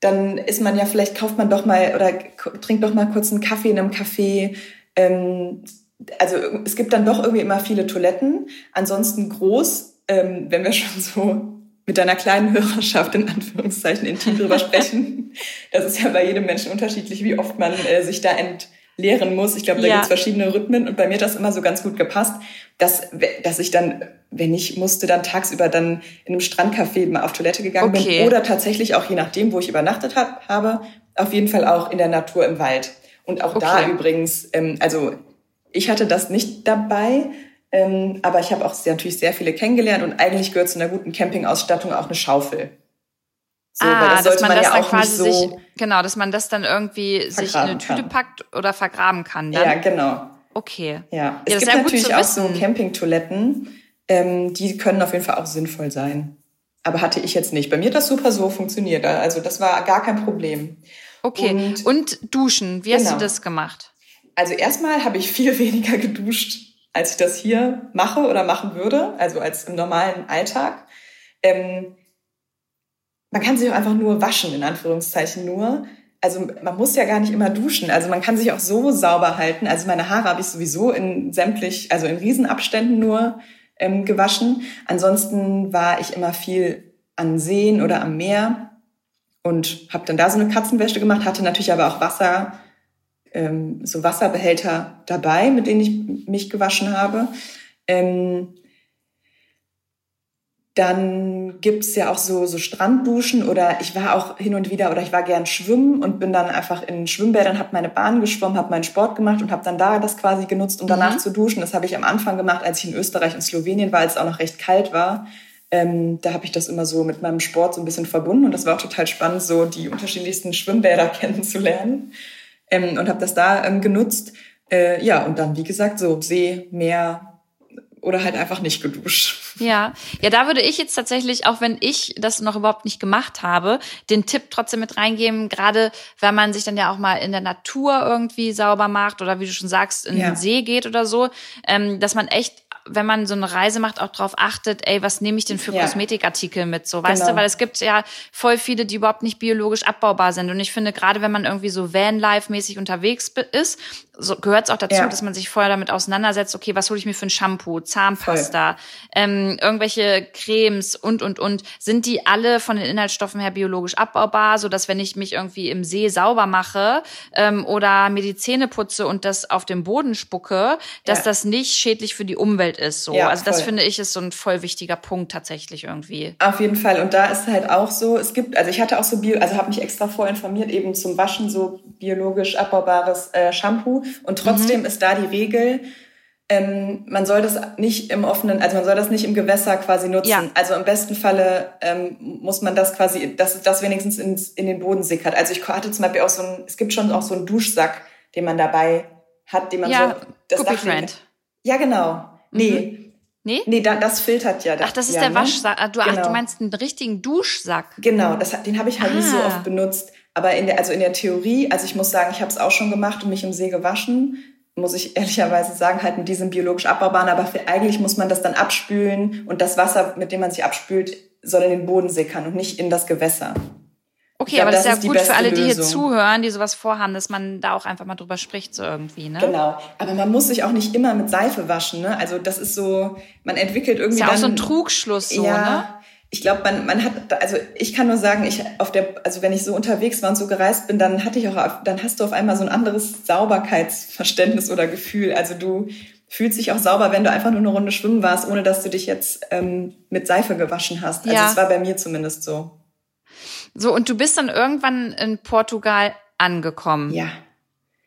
Dann ist man ja, vielleicht kauft man doch mal oder trinkt doch mal kurz einen Kaffee in einem Café. Ähm, also es gibt dann doch irgendwie immer viele Toiletten. Ansonsten groß, ähm, wenn wir schon so mit deiner kleinen Hörerschaft in Anführungszeichen intim drüber sprechen. Das ist ja bei jedem Menschen unterschiedlich, wie oft man äh, sich da entleeren muss. Ich glaube, da ja. gibt's verschiedene Rhythmen und bei mir hat das immer so ganz gut gepasst, dass, dass ich dann, wenn ich musste, dann tagsüber dann in einem Strandcafé mal auf Toilette gegangen okay. bin oder tatsächlich auch je nachdem, wo ich übernachtet hab, habe, auf jeden Fall auch in der Natur im Wald. Und auch okay. da übrigens, ähm, also ich hatte das nicht dabei, ähm, aber ich habe auch sehr, natürlich sehr viele kennengelernt und eigentlich gehört zu einer guten Campingausstattung auch eine Schaufel. So, ah, das sollte man, man das ja auch quasi nicht so sich, genau, dass man das dann irgendwie sich in eine Tüte kann. packt oder vergraben kann. Dann. Ja, genau. Okay. Ja, es ja, gibt natürlich auch so Campingtoiletten, ähm, die können auf jeden Fall auch sinnvoll sein. Aber hatte ich jetzt nicht. Bei mir hat das super so funktioniert. Also das war gar kein Problem. Okay. Und, und duschen, wie genau. hast du genau. das gemacht? Also erstmal habe ich viel weniger geduscht als ich das hier mache oder machen würde, also als im normalen Alltag. Ähm, man kann sich auch einfach nur waschen, in Anführungszeichen nur. Also man muss ja gar nicht immer duschen. Also man kann sich auch so sauber halten. Also meine Haare habe ich sowieso in sämtlich, also in Riesenabständen nur ähm, gewaschen. Ansonsten war ich immer viel an Seen oder am Meer und habe dann da so eine Katzenwäsche gemacht, hatte natürlich aber auch Wasser ähm, so Wasserbehälter dabei, mit denen ich mich gewaschen habe. Ähm, dann gibt's ja auch so, so Strandduschen oder ich war auch hin und wieder oder ich war gern schwimmen und bin dann einfach in Schwimmbädern, habe meine Bahn geschwommen, habe meinen Sport gemacht und habe dann da das quasi genutzt, um danach mhm. zu duschen. Das habe ich am Anfang gemacht, als ich in Österreich und Slowenien war, als es auch noch recht kalt war. Ähm, da habe ich das immer so mit meinem Sport so ein bisschen verbunden und das war auch total spannend, so die unterschiedlichsten Schwimmbäder kennenzulernen ähm, und habe das da ähm, genutzt. Äh, ja, und dann, wie gesagt, so See, Meer oder halt einfach nicht geduscht. Ja, ja, da würde ich jetzt tatsächlich, auch wenn ich das noch überhaupt nicht gemacht habe, den Tipp trotzdem mit reingeben, gerade wenn man sich dann ja auch mal in der Natur irgendwie sauber macht oder wie du schon sagst, in ja. den See geht oder so, ähm, dass man echt wenn man so eine Reise macht, auch darauf achtet, ey, was nehme ich denn für ja. Kosmetikartikel mit, so, weißt genau. du, weil es gibt ja voll viele, die überhaupt nicht biologisch abbaubar sind und ich finde, gerade wenn man irgendwie so Van-Life-mäßig unterwegs ist, so gehört es auch dazu, ja. dass man sich vorher damit auseinandersetzt, okay, was hole ich mir für ein Shampoo, Zahnpasta, ähm, irgendwelche Cremes und, und, und. Sind die alle von den Inhaltsstoffen her biologisch abbaubar, so dass wenn ich mich irgendwie im See sauber mache ähm, oder mir die Zähne putze und das auf dem Boden spucke, dass ja. das nicht schädlich für die Umwelt Umfeld ist. So. Ja, also das voll. finde ich ist so ein voll wichtiger Punkt tatsächlich irgendwie. Auf jeden Fall. Und da ist halt auch so, es gibt, also ich hatte auch so Bio, also habe mich extra vorinformiert, eben zum Waschen so biologisch abbaubares äh, Shampoo. Und trotzdem mhm. ist da die Regel, ähm, man soll das nicht im offenen, also man soll das nicht im Gewässer quasi nutzen. Ja. Also im besten Falle ähm, muss man das quasi, dass das wenigstens ins, in den Boden sickert. Also ich hatte zum Beispiel auch so ein, es gibt schon auch so einen Duschsack, den man dabei hat, den man ja, so. Das Friend. Ja, genau. Nee. Mhm. Nee? Nee, da, das filtert ja. Das, Ach, das ist ja, der ne? Waschsack. Du, genau. ach, du meinst einen richtigen Duschsack. Genau, das, den habe ich halt ah. nicht so ah. oft benutzt. Aber in der, also in der Theorie, also ich muss sagen, ich habe es auch schon gemacht und mich im See gewaschen muss ich ehrlicherweise sagen, halt mit diesem biologisch abbaubaren, aber für, eigentlich muss man das dann abspülen und das Wasser, mit dem man sich abspült, soll in den Boden sickern und nicht in das Gewässer. Okay, glaub, aber das, das ist ja gut für alle, die hier zuhören, die sowas vorhaben, dass man da auch einfach mal drüber spricht, so irgendwie, ne? Genau. Aber man muss sich auch nicht immer mit Seife waschen, ne? Also das ist so, man entwickelt irgendwie. Ist ja auch so ein Trugschluss, so, ja, ne? ich glaube, man, man hat, also ich kann nur sagen, ich auf der, also wenn ich so unterwegs war und so gereist bin, dann hatte ich auch, dann hast du auf einmal so ein anderes Sauberkeitsverständnis oder Gefühl. Also du fühlst dich auch sauber, wenn du einfach nur eine Runde schwimmen warst, ohne dass du dich jetzt ähm, mit Seife gewaschen hast. Also es war bei mir zumindest so. So, und du bist dann irgendwann in Portugal angekommen. Ja.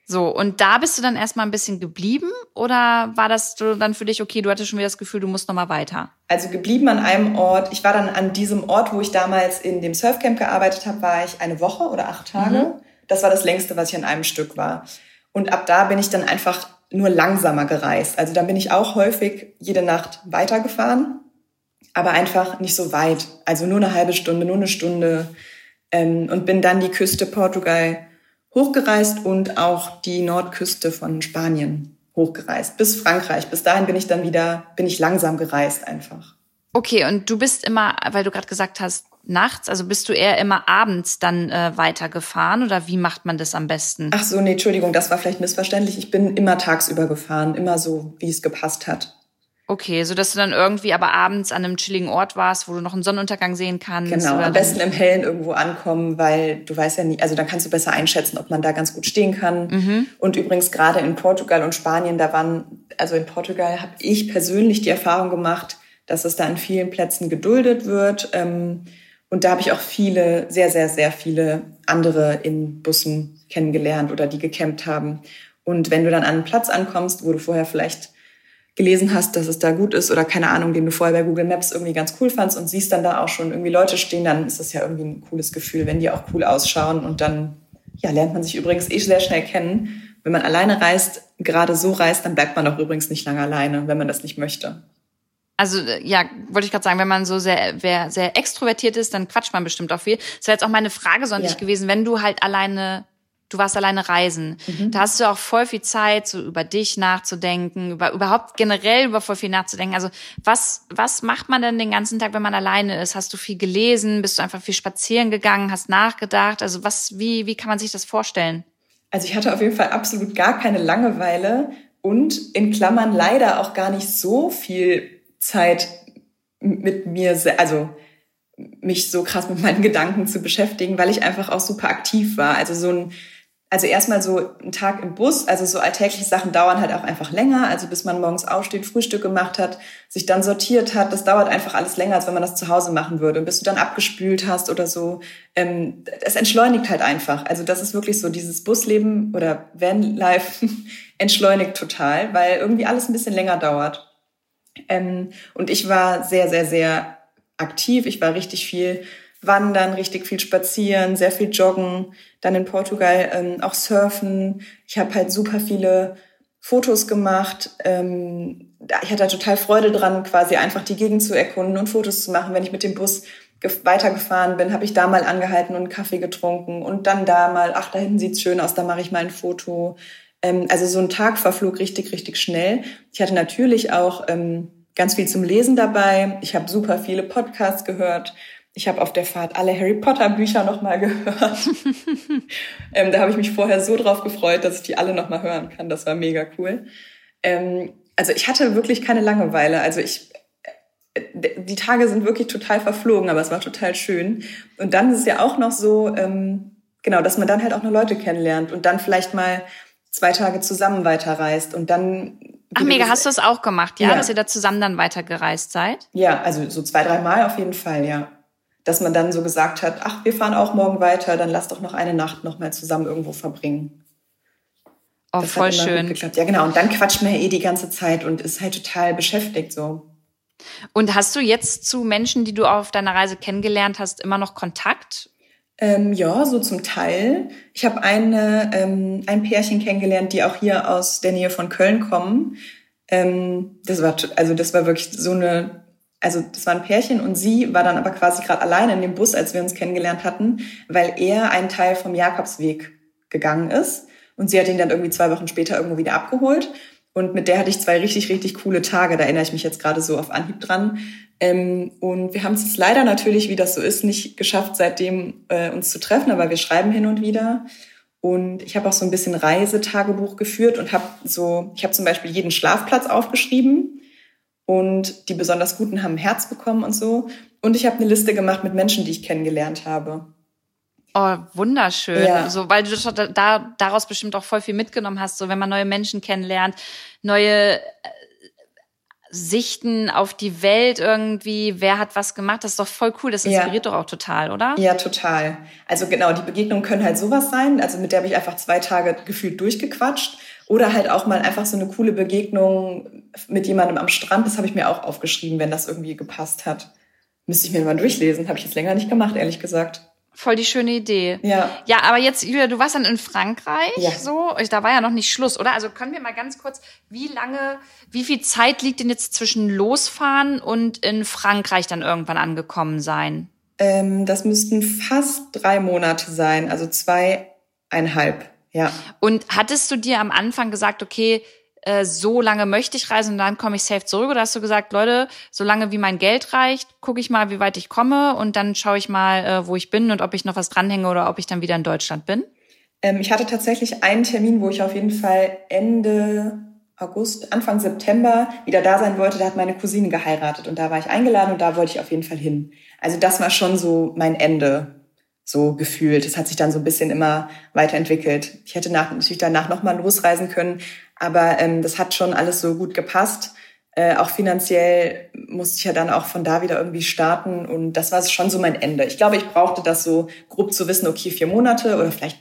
So, und da bist du dann erstmal ein bisschen geblieben oder war das dann für dich okay, du hattest schon wieder das Gefühl, du musst nochmal weiter? Also geblieben an einem Ort. Ich war dann an diesem Ort, wo ich damals in dem Surfcamp gearbeitet habe, war ich eine Woche oder acht Tage. Mhm. Das war das längste, was ich an einem Stück war. Und ab da bin ich dann einfach nur langsamer gereist. Also da bin ich auch häufig jede Nacht weitergefahren, aber einfach nicht so weit. Also nur eine halbe Stunde, nur eine Stunde. Ähm, und bin dann die Küste Portugal hochgereist und auch die Nordküste von Spanien hochgereist, bis Frankreich. Bis dahin bin ich dann wieder, bin ich langsam gereist einfach. Okay, und du bist immer, weil du gerade gesagt hast, nachts, also bist du eher immer abends dann äh, weitergefahren oder wie macht man das am besten? Ach so, nee, Entschuldigung, das war vielleicht missverständlich. Ich bin immer tagsüber gefahren, immer so, wie es gepasst hat. Okay, so dass du dann irgendwie aber abends an einem chilligen Ort warst, wo du noch einen Sonnenuntergang sehen kannst. Genau, am besten im Hellen irgendwo ankommen, weil du weißt ja nie, also dann kannst du besser einschätzen, ob man da ganz gut stehen kann. Mhm. Und übrigens gerade in Portugal und Spanien, da waren, also in Portugal habe ich persönlich die Erfahrung gemacht, dass es da an vielen Plätzen geduldet wird. Ähm, und da habe ich auch viele, sehr, sehr, sehr viele andere in Bussen kennengelernt oder die gecampt haben. Und wenn du dann an einen Platz ankommst, wo du vorher vielleicht gelesen hast, dass es da gut ist oder keine Ahnung, den du vorher bei Google Maps irgendwie ganz cool fandst und siehst dann da auch schon irgendwie Leute stehen, dann ist das ja irgendwie ein cooles Gefühl, wenn die auch cool ausschauen und dann ja, lernt man sich übrigens eh sehr schnell kennen. Wenn man alleine reist, gerade so reist, dann bleibt man auch übrigens nicht lange alleine, wenn man das nicht möchte. Also ja, wollte ich gerade sagen, wenn man so sehr, wer, sehr extrovertiert ist, dann quatscht man bestimmt auch viel. Das wäre jetzt auch meine Frage sonst ja. gewesen, wenn du halt alleine du warst alleine reisen. Mhm. Da hast du auch voll viel Zeit, so über dich nachzudenken, über überhaupt generell über voll viel nachzudenken. Also was, was macht man denn den ganzen Tag, wenn man alleine ist? Hast du viel gelesen? Bist du einfach viel spazieren gegangen? Hast nachgedacht? Also was, wie, wie kann man sich das vorstellen? Also ich hatte auf jeden Fall absolut gar keine Langeweile und in Klammern leider auch gar nicht so viel Zeit mit mir, also mich so krass mit meinen Gedanken zu beschäftigen, weil ich einfach auch super aktiv war. Also so ein also erstmal so ein Tag im Bus, also so alltägliche Sachen dauern halt auch einfach länger, also bis man morgens aufsteht, Frühstück gemacht hat, sich dann sortiert hat, das dauert einfach alles länger, als wenn man das zu Hause machen würde. Und bis du dann abgespült hast oder so, ähm, es entschleunigt halt einfach. Also das ist wirklich so, dieses Busleben oder Vanlife entschleunigt total, weil irgendwie alles ein bisschen länger dauert. Ähm, und ich war sehr, sehr, sehr aktiv. Ich war richtig viel wandern, richtig viel spazieren, sehr viel joggen, dann in Portugal ähm, auch surfen. Ich habe halt super viele Fotos gemacht. Ähm, ich hatte total Freude dran, quasi einfach die Gegend zu erkunden und Fotos zu machen. Wenn ich mit dem Bus weitergefahren bin, habe ich da mal angehalten und Kaffee getrunken und dann da mal, ach, da hinten sieht's schön aus, da mache ich mal ein Foto. Ähm, also so ein Tag verflog richtig, richtig schnell. Ich hatte natürlich auch ähm, ganz viel zum Lesen dabei. Ich habe super viele Podcasts gehört ich habe auf der Fahrt alle Harry Potter Bücher nochmal gehört. ähm, da habe ich mich vorher so drauf gefreut, dass ich die alle nochmal hören kann. Das war mega cool. Ähm, also ich hatte wirklich keine Langeweile. Also ich, äh, die Tage sind wirklich total verflogen, aber es war total schön. Und dann ist es ja auch noch so, ähm, genau, dass man dann halt auch noch Leute kennenlernt und dann vielleicht mal zwei Tage zusammen weiterreist und dann Ach mega, hast du es auch gemacht, ja? ja? Dass ihr da zusammen dann weitergereist seid? Ja, also so zwei, drei Mal auf jeden Fall, ja. Dass man dann so gesagt hat, ach, wir fahren auch morgen weiter, dann lass doch noch eine Nacht noch mal zusammen irgendwo verbringen. Oh, das voll schön. Ja, genau. Und dann quatscht man ja eh die ganze Zeit und ist halt total beschäftigt so. Und hast du jetzt zu Menschen, die du auf deiner Reise kennengelernt hast, immer noch Kontakt? Ähm, ja, so zum Teil. Ich habe eine, ähm, ein Pärchen kennengelernt, die auch hier aus der Nähe von Köln kommen. Ähm, das war also das war wirklich so eine, also das war ein Pärchen und sie war dann aber quasi gerade alleine in dem Bus, als wir uns kennengelernt hatten, weil er einen Teil vom Jakobsweg gegangen ist und sie hat ihn dann irgendwie zwei Wochen später irgendwo wieder abgeholt. Und mit der hatte ich zwei richtig, richtig coole Tage. Da erinnere ich mich jetzt gerade so auf Anhieb dran. Ähm, und wir haben es leider natürlich, wie das so ist, nicht geschafft, seitdem äh, uns zu treffen, aber wir schreiben hin und wieder. Und ich habe auch so ein bisschen Reisetagebuch geführt und habe so, ich habe zum Beispiel jeden Schlafplatz aufgeschrieben und die besonders guten haben ein Herz bekommen und so. Und ich habe eine Liste gemacht mit Menschen, die ich kennengelernt habe. Oh, wunderschön. Ja. So, weil du da, daraus bestimmt auch voll viel mitgenommen hast, so wenn man neue Menschen kennenlernt, neue äh, Sichten auf die Welt irgendwie, wer hat was gemacht, das ist doch voll cool, das inspiriert ja. doch auch total, oder? Ja, total. Also genau, die Begegnungen können halt sowas sein, also mit der habe ich einfach zwei Tage gefühlt durchgequatscht oder halt auch mal einfach so eine coole Begegnung mit jemandem am Strand, das habe ich mir auch aufgeschrieben, wenn das irgendwie gepasst hat. Müsste ich mir mal durchlesen, habe ich jetzt länger nicht gemacht, ehrlich gesagt. Voll die schöne Idee. Ja. Ja, aber jetzt, Julia, du warst dann in Frankreich, ja. so. Da war ja noch nicht Schluss, oder? Also können wir mal ganz kurz, wie lange, wie viel Zeit liegt denn jetzt zwischen losfahren und in Frankreich dann irgendwann angekommen sein? Ähm, das müssten fast drei Monate sein, also zweieinhalb, ja. Und hattest du dir am Anfang gesagt, okay, äh, so lange möchte ich reisen und dann komme ich safe zurück? Oder hast du gesagt, Leute, solange wie mein Geld reicht, gucke ich mal, wie weit ich komme und dann schaue ich mal, äh, wo ich bin und ob ich noch was dranhänge oder ob ich dann wieder in Deutschland bin? Ähm, ich hatte tatsächlich einen Termin, wo ich auf jeden Fall Ende August, Anfang September wieder da sein wollte. Da hat meine Cousine geheiratet und da war ich eingeladen und da wollte ich auf jeden Fall hin. Also das war schon so mein Ende so gefühlt. Es hat sich dann so ein bisschen immer weiterentwickelt. Ich hätte nach, natürlich danach nochmal losreisen können, aber ähm, das hat schon alles so gut gepasst. Äh, auch finanziell musste ich ja dann auch von da wieder irgendwie starten und das war schon so mein Ende. Ich glaube, ich brauchte das so grob zu wissen, okay, vier Monate oder vielleicht,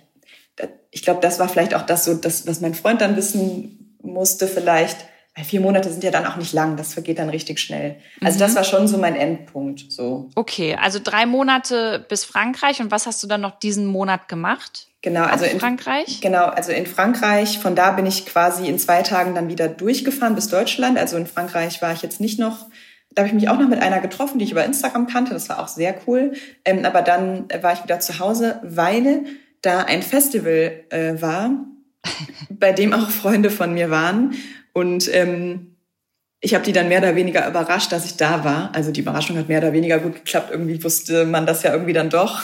ich glaube, das war vielleicht auch das so, das, was mein Freund dann wissen musste vielleicht, weil vier Monate sind ja dann auch nicht lang, das vergeht dann richtig schnell. Also mhm. das war schon so mein Endpunkt. So. Okay, also drei Monate bis Frankreich und was hast du dann noch diesen Monat gemacht? Genau, also in Frankreich. Genau, also in Frankreich. Von da bin ich quasi in zwei Tagen dann wieder durchgefahren bis Deutschland. Also in Frankreich war ich jetzt nicht noch. Da habe ich mich auch noch mit einer getroffen, die ich über Instagram kannte. Das war auch sehr cool. Ähm, aber dann war ich wieder zu Hause, weil da ein Festival äh, war, bei dem auch Freunde von mir waren. Und ähm, ich habe die dann mehr oder weniger überrascht, dass ich da war. Also die Überraschung hat mehr oder weniger gut geklappt. Irgendwie wusste man das ja irgendwie dann doch.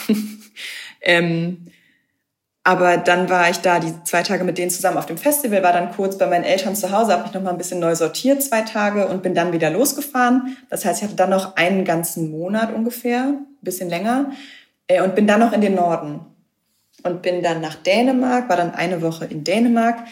ähm, aber dann war ich da die zwei Tage mit denen zusammen auf dem Festival, war dann kurz bei meinen Eltern zu Hause, habe mich noch mal ein bisschen neu sortiert, zwei Tage und bin dann wieder losgefahren. Das heißt, ich hatte dann noch einen ganzen Monat ungefähr, ein bisschen länger, äh, und bin dann noch in den Norden und bin dann nach Dänemark, war dann eine Woche in Dänemark,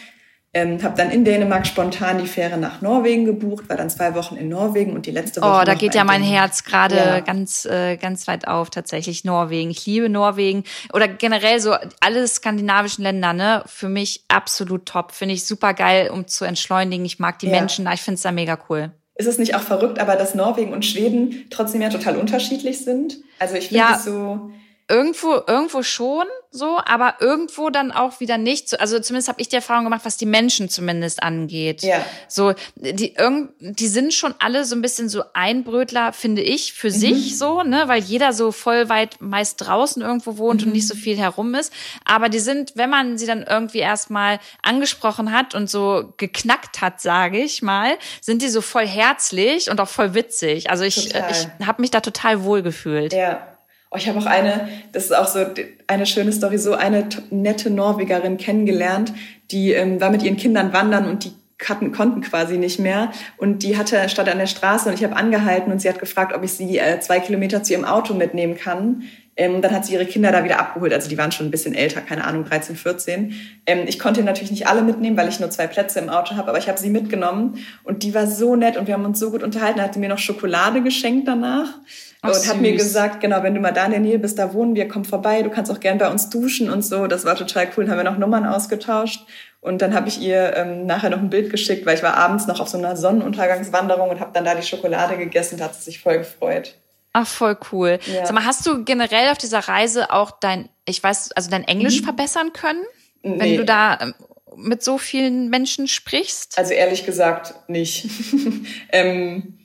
ähm, habe dann in Dänemark spontan die Fähre nach Norwegen gebucht, war dann zwei Wochen in Norwegen und die letzte Woche. Oh, da geht ja mein Herz gerade ja. ganz, äh, ganz weit auf, tatsächlich Norwegen. Ich liebe Norwegen oder generell so alle skandinavischen Länder, ne? Für mich absolut top. Finde ich super geil, um zu entschleunigen. Ich mag die ja. Menschen da, ich finde es da mega cool. Ist es nicht auch verrückt, aber dass Norwegen und Schweden trotzdem ja total unterschiedlich sind? Also ich finde es so irgendwo, irgendwo schon so, aber irgendwo dann auch wieder nicht. So, also zumindest habe ich die Erfahrung gemacht, was die Menschen zumindest angeht. Ja. So, die, irgend, die sind schon alle so ein bisschen so Einbrötler, finde ich, für mhm. sich so, ne, weil jeder so voll weit meist draußen irgendwo wohnt mhm. und nicht so viel herum ist. Aber die sind, wenn man sie dann irgendwie erstmal angesprochen hat und so geknackt hat, sage ich mal, sind die so voll herzlich und auch voll witzig. Also ich, total. ich habe mich da total wohl gefühlt. Ja. Oh, ich habe auch eine, das ist auch so eine schöne Story, so eine nette Norwegerin kennengelernt, die ähm, war mit ihren Kindern wandern und die hatten, konnten quasi nicht mehr. Und die hatte statt an der Straße und ich habe angehalten und sie hat gefragt, ob ich sie äh, zwei Kilometer zu ihrem Auto mitnehmen kann. Ähm, dann hat sie ihre Kinder da wieder abgeholt. Also die waren schon ein bisschen älter, keine Ahnung, 13, 14. Ähm, ich konnte natürlich nicht alle mitnehmen, weil ich nur zwei Plätze im Auto habe, aber ich habe sie mitgenommen und die war so nett und wir haben uns so gut unterhalten. Da hat sie mir noch Schokolade geschenkt danach. Ach, und süß. hat mir gesagt, genau, wenn du mal da in der Nähe bist, da wohnen wir, komm vorbei, du kannst auch gern bei uns duschen und so. Das war total cool. Dann haben wir noch Nummern ausgetauscht. Und dann habe ich ihr ähm, nachher noch ein Bild geschickt, weil ich war abends noch auf so einer Sonnenuntergangswanderung und habe dann da die Schokolade gegessen. Da hat sie sich voll gefreut. Ach, voll cool. Ja. Sag mal, hast du generell auf dieser Reise auch dein, ich weiß, also dein Englisch mhm. verbessern können? Nee. Wenn du da ähm, mit so vielen Menschen sprichst? Also ehrlich gesagt nicht. ähm,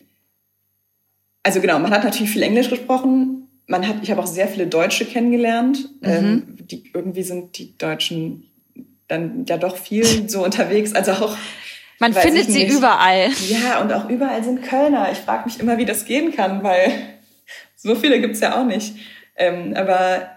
also genau, man hat natürlich viel Englisch gesprochen. Man hat, ich habe auch sehr viele Deutsche kennengelernt. Mhm. Ähm, die, irgendwie sind die Deutschen dann ja doch viel so unterwegs. Also auch man findet sie überall. Ja, und auch überall sind Kölner. Ich frage mich immer, wie das gehen kann, weil so viele gibt's ja auch nicht. Ähm, aber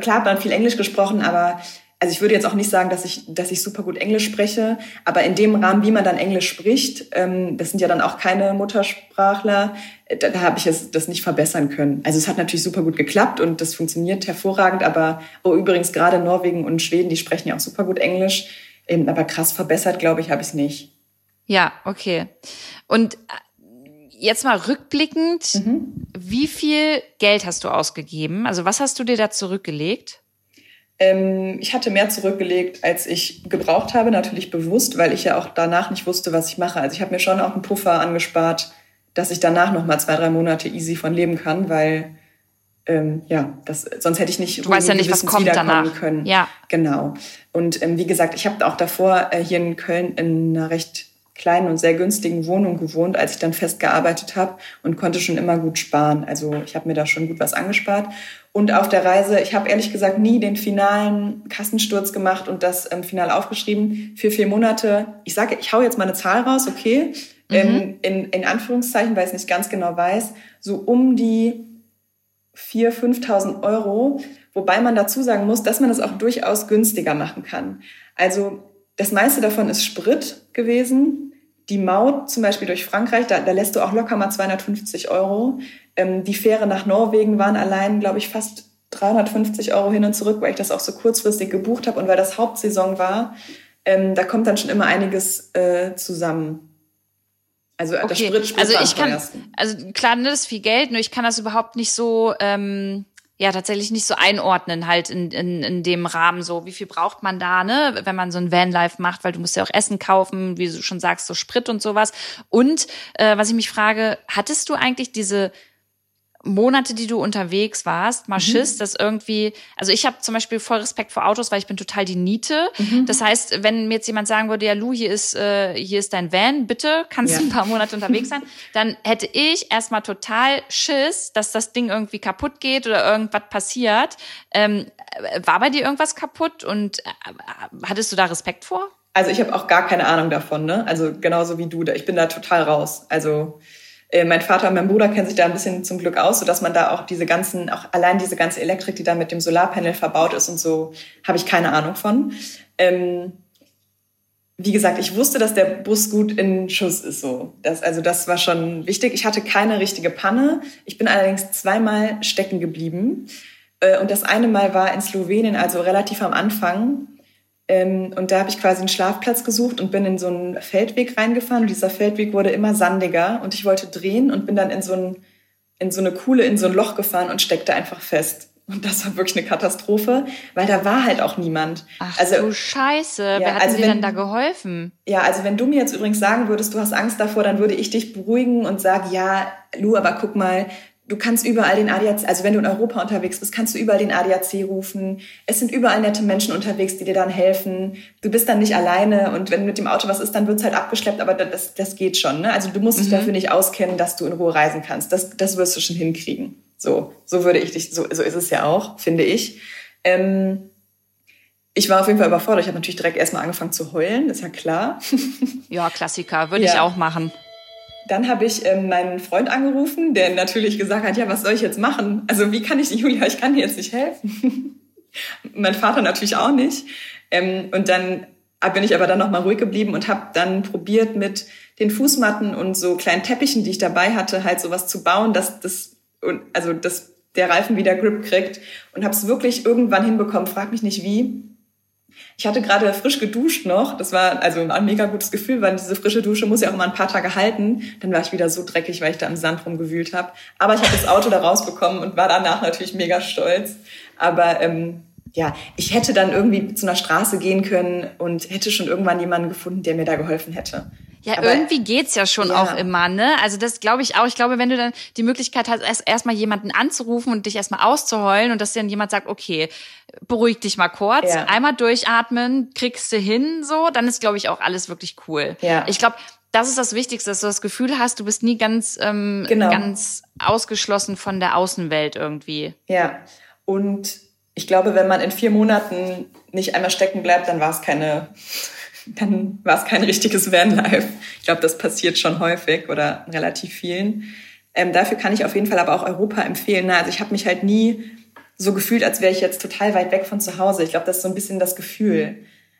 klar hat man viel Englisch gesprochen, aber also ich würde jetzt auch nicht sagen, dass ich, dass ich super gut Englisch spreche, aber in dem Rahmen, wie man dann Englisch spricht, ähm, das sind ja dann auch keine Muttersprachler, da, da habe ich es, das nicht verbessern können. Also es hat natürlich super gut geklappt und das funktioniert hervorragend, aber oh, übrigens gerade Norwegen und Schweden, die sprechen ja auch super gut Englisch, ähm, aber krass verbessert, glaube ich, habe ich es nicht. Ja, okay. Und äh, jetzt mal rückblickend, mhm. wie viel Geld hast du ausgegeben? Also was hast du dir da zurückgelegt? Ähm, ich hatte mehr zurückgelegt, als ich gebraucht habe, natürlich bewusst, weil ich ja auch danach nicht wusste, was ich mache. Also ich habe mir schon auch einen Puffer angespart, dass ich danach noch mal zwei, drei Monate easy von leben kann, weil ähm, ja, das, sonst hätte ich nicht du weißt ja nicht, was kommt danach. können. Ja, genau. Und ähm, wie gesagt, ich habe auch davor äh, hier in Köln in einer recht kleinen und sehr günstigen Wohnung gewohnt, als ich dann fest gearbeitet habe und konnte schon immer gut sparen. Also ich habe mir da schon gut was angespart. Und auf der Reise, ich habe ehrlich gesagt nie den finalen Kassensturz gemacht und das ähm, final aufgeschrieben. Für vier Monate, ich sage, ich hau jetzt mal eine Zahl raus, okay, mhm. ähm, in, in Anführungszeichen, weil ich es nicht ganz genau weiß, so um die 4.000, 5.000 Euro, wobei man dazu sagen muss, dass man das auch durchaus günstiger machen kann. Also das meiste davon ist Sprit gewesen. Die Maut zum Beispiel durch Frankreich, da, da lässt du auch locker mal 250 Euro. Ähm, die Fähre nach Norwegen waren allein, glaube ich, fast 350 Euro hin und zurück, weil ich das auch so kurzfristig gebucht habe und weil das Hauptsaison war. Ähm, da kommt dann schon immer einiges äh, zusammen. Also okay. das Sprit, Sprit also ich kann, also klar, ne, das ist viel Geld, nur ich kann das überhaupt nicht so ähm, ja tatsächlich nicht so einordnen halt in, in, in dem Rahmen so, wie viel braucht man da, ne, wenn man so ein Vanlife macht, weil du musst ja auch Essen kaufen, wie du schon sagst, so Sprit und sowas. Und äh, was ich mich frage, hattest du eigentlich diese Monate, die du unterwegs warst, mal mhm. Schiss, dass irgendwie, also ich habe zum Beispiel voll Respekt vor Autos, weil ich bin total die Niete. Mhm. Das heißt, wenn mir jetzt jemand sagen würde, ja Lu, hier ist, äh, hier ist dein Van, bitte, kannst ja. du ein paar Monate unterwegs sein, dann hätte ich erstmal total Schiss, dass das Ding irgendwie kaputt geht oder irgendwas passiert. Ähm, war bei dir irgendwas kaputt und äh, hattest du da Respekt vor? Also ich habe auch gar keine Ahnung davon, ne? Also genauso wie du, ich bin da total raus. Also mein Vater und mein Bruder kennen sich da ein bisschen zum Glück aus, sodass man da auch diese ganzen, auch allein diese ganze Elektrik, die da mit dem Solarpanel verbaut ist und so, habe ich keine Ahnung von. Ähm, wie gesagt, ich wusste, dass der Bus gut in Schuss ist so. Das, also das war schon wichtig. Ich hatte keine richtige Panne. Ich bin allerdings zweimal stecken geblieben. Äh, und das eine Mal war in Slowenien, also relativ am Anfang. Ähm, und da habe ich quasi einen Schlafplatz gesucht und bin in so einen Feldweg reingefahren. Und dieser Feldweg wurde immer sandiger und ich wollte drehen und bin dann in so, ein, in so eine Kuhle, in so ein Loch gefahren und steckte einfach fest. Und das war wirklich eine Katastrophe, weil da war halt auch niemand. Ach also, du Scheiße, ja, wer hat also dir denn da geholfen? Ja, also wenn du mir jetzt übrigens sagen würdest, du hast Angst davor, dann würde ich dich beruhigen und sagen, ja, Lu, aber guck mal, Du kannst überall den ADAC, also wenn du in Europa unterwegs bist, kannst du überall den ADAC rufen. Es sind überall nette Menschen unterwegs, die dir dann helfen. Du bist dann nicht alleine und wenn mit dem Auto was ist, dann wird's halt abgeschleppt, aber das, das geht schon. Ne? Also du musst mhm. dich dafür nicht auskennen, dass du in Ruhe reisen kannst. Das, das wirst du schon hinkriegen. So, so würde ich dich, so, so ist es ja auch, finde ich. Ähm, ich war auf jeden Fall überfordert. Ich habe natürlich direkt erstmal angefangen zu heulen, ist ja klar. Ja, Klassiker, würde ja. ich auch machen. Dann habe ich ähm, meinen Freund angerufen, der natürlich gesagt hat, ja, was soll ich jetzt machen? Also wie kann ich, Julia, ich kann dir jetzt nicht helfen. mein Vater natürlich auch nicht. Ähm, und dann bin ich aber dann nochmal ruhig geblieben und habe dann probiert mit den Fußmatten und so kleinen Teppichen, die ich dabei hatte, halt sowas zu bauen, dass das, also das der Reifen wieder Grip kriegt und habe es wirklich irgendwann hinbekommen, frag mich nicht wie. Ich hatte gerade frisch geduscht noch, das war also ein mega gutes Gefühl, weil diese frische Dusche muss ja auch mal ein paar Tage halten. Dann war ich wieder so dreckig, weil ich da im Sand rumgewühlt habe. Aber ich habe das Auto da rausbekommen und war danach natürlich mega stolz. Aber ähm, ja, ich hätte dann irgendwie zu einer Straße gehen können und hätte schon irgendwann jemanden gefunden, der mir da geholfen hätte. Ja, Aber, irgendwie geht's ja schon ja. auch immer, ne? Also das glaube ich auch. Ich glaube, wenn du dann die Möglichkeit hast, erst erstmal jemanden anzurufen und dich erstmal auszuheulen und dass dann jemand sagt, okay, beruhig dich mal kurz, ja. einmal durchatmen, kriegst du hin, so, dann ist, glaube ich, auch alles wirklich cool. Ja. Ich glaube, das ist das Wichtigste, dass du das Gefühl hast, du bist nie ganz, ähm, genau. ganz ausgeschlossen von der Außenwelt irgendwie. Ja. Und ich glaube, wenn man in vier Monaten nicht einmal stecken bleibt, dann war es keine dann war es kein richtiges Vanlife. Ich glaube, das passiert schon häufig oder relativ vielen. Ähm, dafür kann ich auf jeden Fall aber auch Europa empfehlen. Also ich habe mich halt nie so gefühlt, als wäre ich jetzt total weit weg von zu Hause. Ich glaube, das ist so ein bisschen das Gefühl.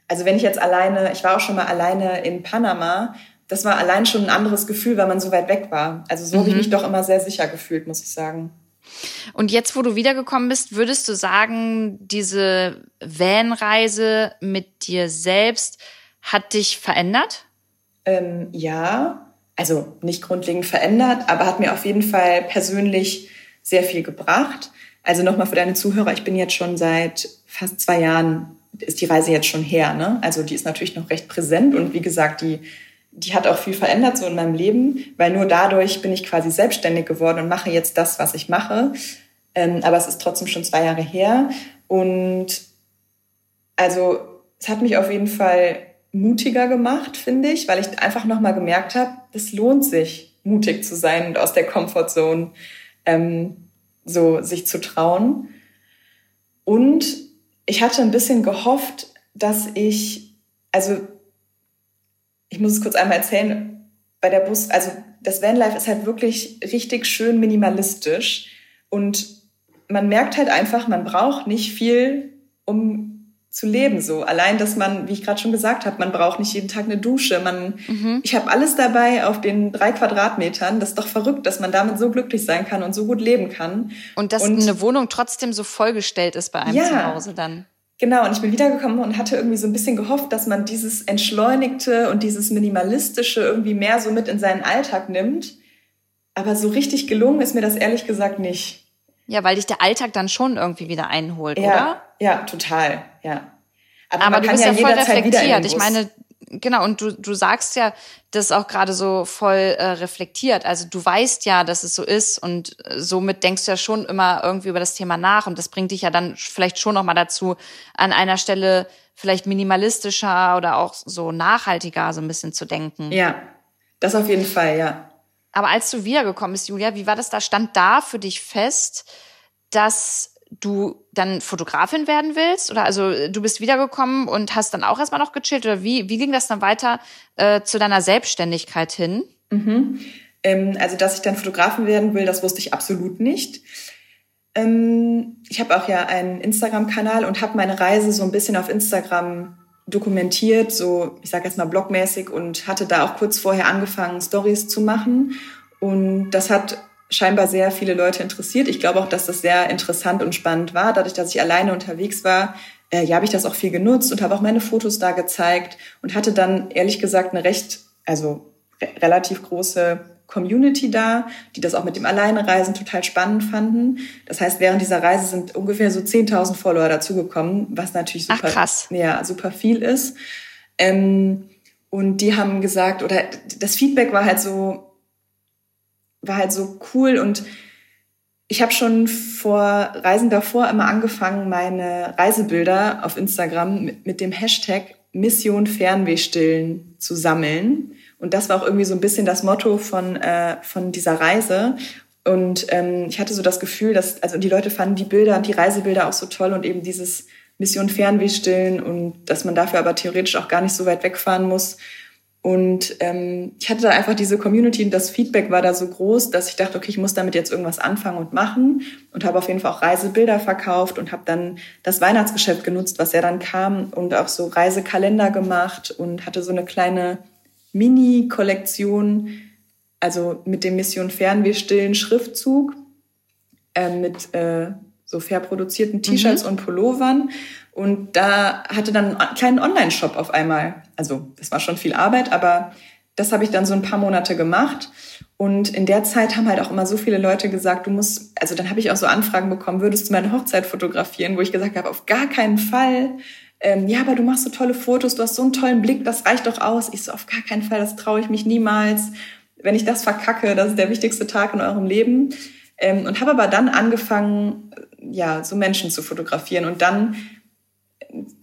Also wenn ich jetzt alleine, ich war auch schon mal alleine in Panama, das war allein schon ein anderes Gefühl, weil man so weit weg war. Also so mhm. habe ich mich doch immer sehr sicher gefühlt, muss ich sagen. Und jetzt, wo du wiedergekommen bist, würdest du sagen, diese Van-Reise mit dir selbst hat dich verändert? Ähm, ja, also nicht grundlegend verändert, aber hat mir auf jeden Fall persönlich sehr viel gebracht. Also nochmal für deine Zuhörer, ich bin jetzt schon seit fast zwei Jahren, ist die Reise jetzt schon her. Ne? Also die ist natürlich noch recht präsent und wie gesagt, die, die hat auch viel verändert so in meinem Leben, weil nur dadurch bin ich quasi selbstständig geworden und mache jetzt das, was ich mache. Ähm, aber es ist trotzdem schon zwei Jahre her. Und also es hat mich auf jeden Fall mutiger gemacht, finde ich, weil ich einfach nochmal gemerkt habe, es lohnt sich, mutig zu sein und aus der Comfortzone ähm, so sich zu trauen. Und ich hatte ein bisschen gehofft, dass ich, also ich muss es kurz einmal erzählen, bei der Bus, also das Vanlife ist halt wirklich richtig schön minimalistisch und man merkt halt einfach, man braucht nicht viel, um zu leben so. Allein, dass man, wie ich gerade schon gesagt habe, man braucht nicht jeden Tag eine Dusche. Man, mhm. ich habe alles dabei auf den drei Quadratmetern. Das ist doch verrückt, dass man damit so glücklich sein kann und so gut leben kann. Und dass und, eine Wohnung trotzdem so vollgestellt ist bei einem ja, zu Hause dann. Genau, und ich bin wiedergekommen und hatte irgendwie so ein bisschen gehofft, dass man dieses Entschleunigte und dieses Minimalistische irgendwie mehr so mit in seinen Alltag nimmt. Aber so richtig gelungen ist mir das ehrlich gesagt nicht. Ja, weil dich der Alltag dann schon irgendwie wieder einholt, ja, oder? Ja, total, ja. Aber, Aber du bist ja, ja voll reflektiert. Ich meine, genau, und du, du sagst ja das auch gerade so voll äh, reflektiert. Also du weißt ja, dass es so ist und äh, somit denkst du ja schon immer irgendwie über das Thema nach und das bringt dich ja dann vielleicht schon nochmal dazu, an einer Stelle vielleicht minimalistischer oder auch so nachhaltiger so ein bisschen zu denken. Ja, das auf jeden Fall, ja. Aber als du wiedergekommen bist, Julia, wie war das da? Stand da für dich fest, dass du dann Fotografin werden willst? Oder also du bist wiedergekommen und hast dann auch erstmal noch gechillt? Oder wie, wie ging das dann weiter äh, zu deiner Selbstständigkeit hin? Mhm. Ähm, also, dass ich dann Fotografin werden will, das wusste ich absolut nicht. Ähm, ich habe auch ja einen Instagram-Kanal und habe meine Reise so ein bisschen auf Instagram dokumentiert, so ich sage jetzt mal blogmäßig und hatte da auch kurz vorher angefangen, Stories zu machen. Und das hat scheinbar sehr viele Leute interessiert. Ich glaube auch, dass das sehr interessant und spannend war. Dadurch, dass ich alleine unterwegs war, äh, ja, habe ich das auch viel genutzt und habe auch meine Fotos da gezeigt und hatte dann ehrlich gesagt eine recht, also re relativ große Community da, die das auch mit dem Alleinereisen total spannend fanden. Das heißt, während dieser Reise sind ungefähr so 10.000 Follower dazugekommen, was natürlich super, Ach, Ja, super viel ist. Ähm, und die haben gesagt, oder das Feedback war halt so, war halt so cool und ich habe schon vor Reisen davor immer angefangen, meine Reisebilder auf Instagram mit, dem Hashtag Mission Fernweh stillen zu sammeln. Und das war auch irgendwie so ein bisschen das Motto von, äh, von dieser Reise. Und ähm, ich hatte so das Gefühl, dass, also die Leute fanden die Bilder und die Reisebilder auch so toll und eben dieses Mission Fernweh stillen und dass man dafür aber theoretisch auch gar nicht so weit wegfahren muss. Und ähm, ich hatte da einfach diese Community und das Feedback war da so groß, dass ich dachte, okay, ich muss damit jetzt irgendwas anfangen und machen und habe auf jeden Fall auch Reisebilder verkauft und habe dann das Weihnachtsgeschäft genutzt, was ja dann kam und auch so Reisekalender gemacht und hatte so eine kleine Mini-Kollektion, also mit dem Mission Fernweh stillen Schriftzug. äh, mit äh, so fair produzierten T-Shirts mhm. und Pullovern. Und da hatte dann einen kleinen Online-Shop auf einmal. Also das war schon viel Arbeit, aber das habe ich dann so ein paar Monate gemacht. Und in der Zeit haben halt auch immer so viele Leute gesagt, du musst, also dann habe ich auch so Anfragen bekommen, würdest du meine Hochzeit fotografieren, wo ich gesagt habe, auf gar keinen Fall. Ähm, ja, aber du machst so tolle Fotos, du hast so einen tollen Blick, das reicht doch aus. Ich so, auf gar keinen Fall, das traue ich mich niemals. Wenn ich das verkacke, das ist der wichtigste Tag in eurem Leben. Ähm, und habe aber dann angefangen, ja, so Menschen zu fotografieren. Und dann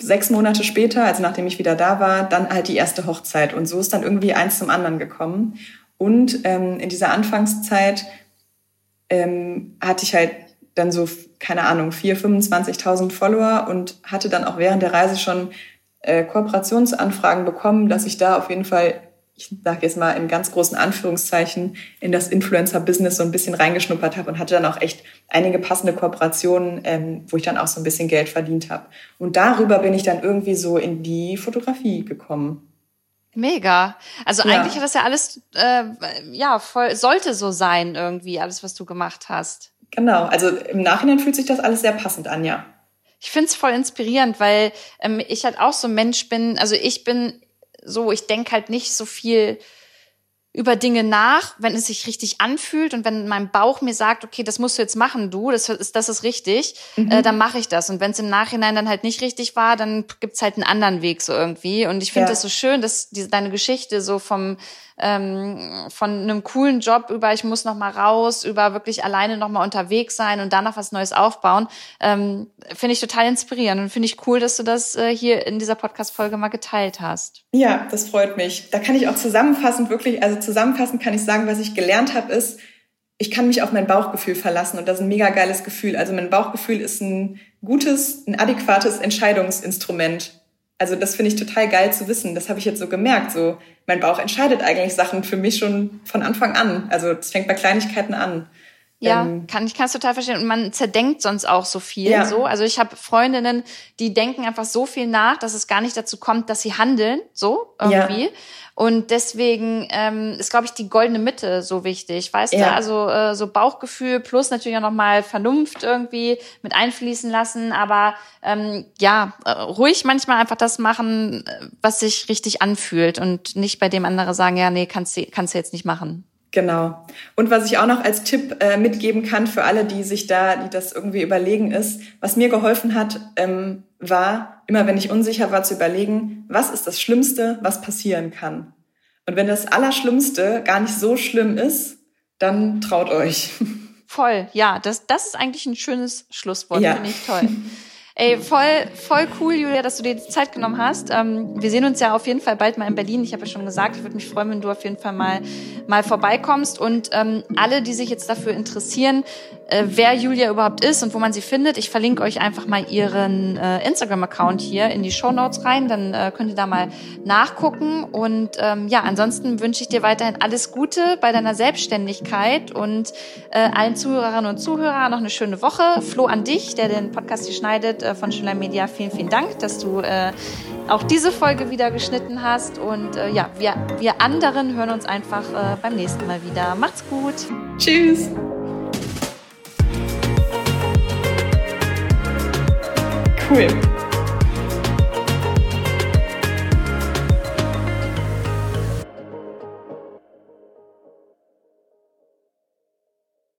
sechs Monate später, also nachdem ich wieder da war, dann halt die erste Hochzeit. Und so ist dann irgendwie eins zum anderen gekommen. Und ähm, in dieser Anfangszeit ähm, hatte ich halt dann so, keine Ahnung, 4.000, 25.000 Follower und hatte dann auch während der Reise schon äh, Kooperationsanfragen bekommen, dass ich da auf jeden Fall ich sage jetzt mal in ganz großen Anführungszeichen, in das Influencer-Business so ein bisschen reingeschnuppert habe und hatte dann auch echt einige passende Kooperationen, ähm, wo ich dann auch so ein bisschen Geld verdient habe. Und darüber bin ich dann irgendwie so in die Fotografie gekommen. Mega. Also ja. eigentlich hat das ja alles, äh, ja, voll, sollte so sein irgendwie, alles, was du gemacht hast. Genau. Also im Nachhinein fühlt sich das alles sehr passend an, ja. Ich find's voll inspirierend, weil ähm, ich halt auch so ein Mensch bin. Also ich bin so, ich denke halt nicht so viel über Dinge nach, wenn es sich richtig anfühlt und wenn mein Bauch mir sagt, okay, das musst du jetzt machen, du, das ist, das ist richtig, mhm. äh, dann mache ich das. Und wenn es im Nachhinein dann halt nicht richtig war, dann gibt's halt einen anderen Weg so irgendwie. Und ich finde ja. das so schön, dass diese, deine Geschichte so vom ähm, von einem coolen Job über ich muss noch mal raus, über wirklich alleine noch mal unterwegs sein und danach was Neues aufbauen, ähm, finde ich total inspirierend und finde ich cool, dass du das äh, hier in dieser Podcast-Folge mal geteilt hast. Ja, das freut mich. Da kann ich auch zusammenfassend wirklich, also zusammenfassend kann ich sagen, was ich gelernt habe, ist, ich kann mich auf mein Bauchgefühl verlassen und das ist ein mega geiles Gefühl. Also mein Bauchgefühl ist ein gutes, ein adäquates Entscheidungsinstrument also das finde ich total geil zu wissen. Das habe ich jetzt so gemerkt. So, mein Bauch entscheidet eigentlich Sachen für mich schon von Anfang an. Also es fängt bei Kleinigkeiten an. Ja, ähm, kann ich kann es total verstehen. Und man zerdenkt sonst auch so viel. Ja. So, also ich habe Freundinnen, die denken einfach so viel nach, dass es gar nicht dazu kommt, dass sie handeln. So irgendwie. Ja. Und deswegen ähm, ist, glaube ich, die goldene Mitte so wichtig, weißt ja. du? Also äh, so Bauchgefühl plus natürlich auch nochmal Vernunft irgendwie mit einfließen lassen, aber ähm, ja, äh, ruhig manchmal einfach das machen, was sich richtig anfühlt und nicht bei dem andere sagen, ja, nee, kannst du, kannst du jetzt nicht machen. Genau. Und was ich auch noch als Tipp äh, mitgeben kann für alle, die sich da, die das irgendwie überlegen, ist, was mir geholfen hat, ähm, war, immer wenn ich unsicher war, zu überlegen, was ist das Schlimmste, was passieren kann. Und wenn das Allerschlimmste gar nicht so schlimm ist, dann traut euch. Voll, ja, das, das ist eigentlich ein schönes Schlusswort, ja. finde ich toll. Ey, voll, voll cool, Julia, dass du dir die Zeit genommen hast. Ähm, wir sehen uns ja auf jeden Fall bald mal in Berlin. Ich habe ja schon gesagt, ich würde mich freuen, wenn du auf jeden Fall mal, mal vorbeikommst. Und ähm, alle, die sich jetzt dafür interessieren, äh, wer Julia überhaupt ist und wo man sie findet, ich verlinke euch einfach mal ihren äh, Instagram-Account hier in die Show Notes rein. Dann äh, könnt ihr da mal nachgucken. Und ähm, ja, ansonsten wünsche ich dir weiterhin alles Gute bei deiner Selbstständigkeit und äh, allen Zuhörerinnen und Zuhörern noch eine schöne Woche. Flo an dich, der den Podcast hier schneidet von Schüler Media, vielen, vielen Dank, dass du äh, auch diese Folge wieder geschnitten hast. Und äh, ja, wir, wir anderen hören uns einfach äh, beim nächsten Mal wieder. Macht's gut. Tschüss. Cool.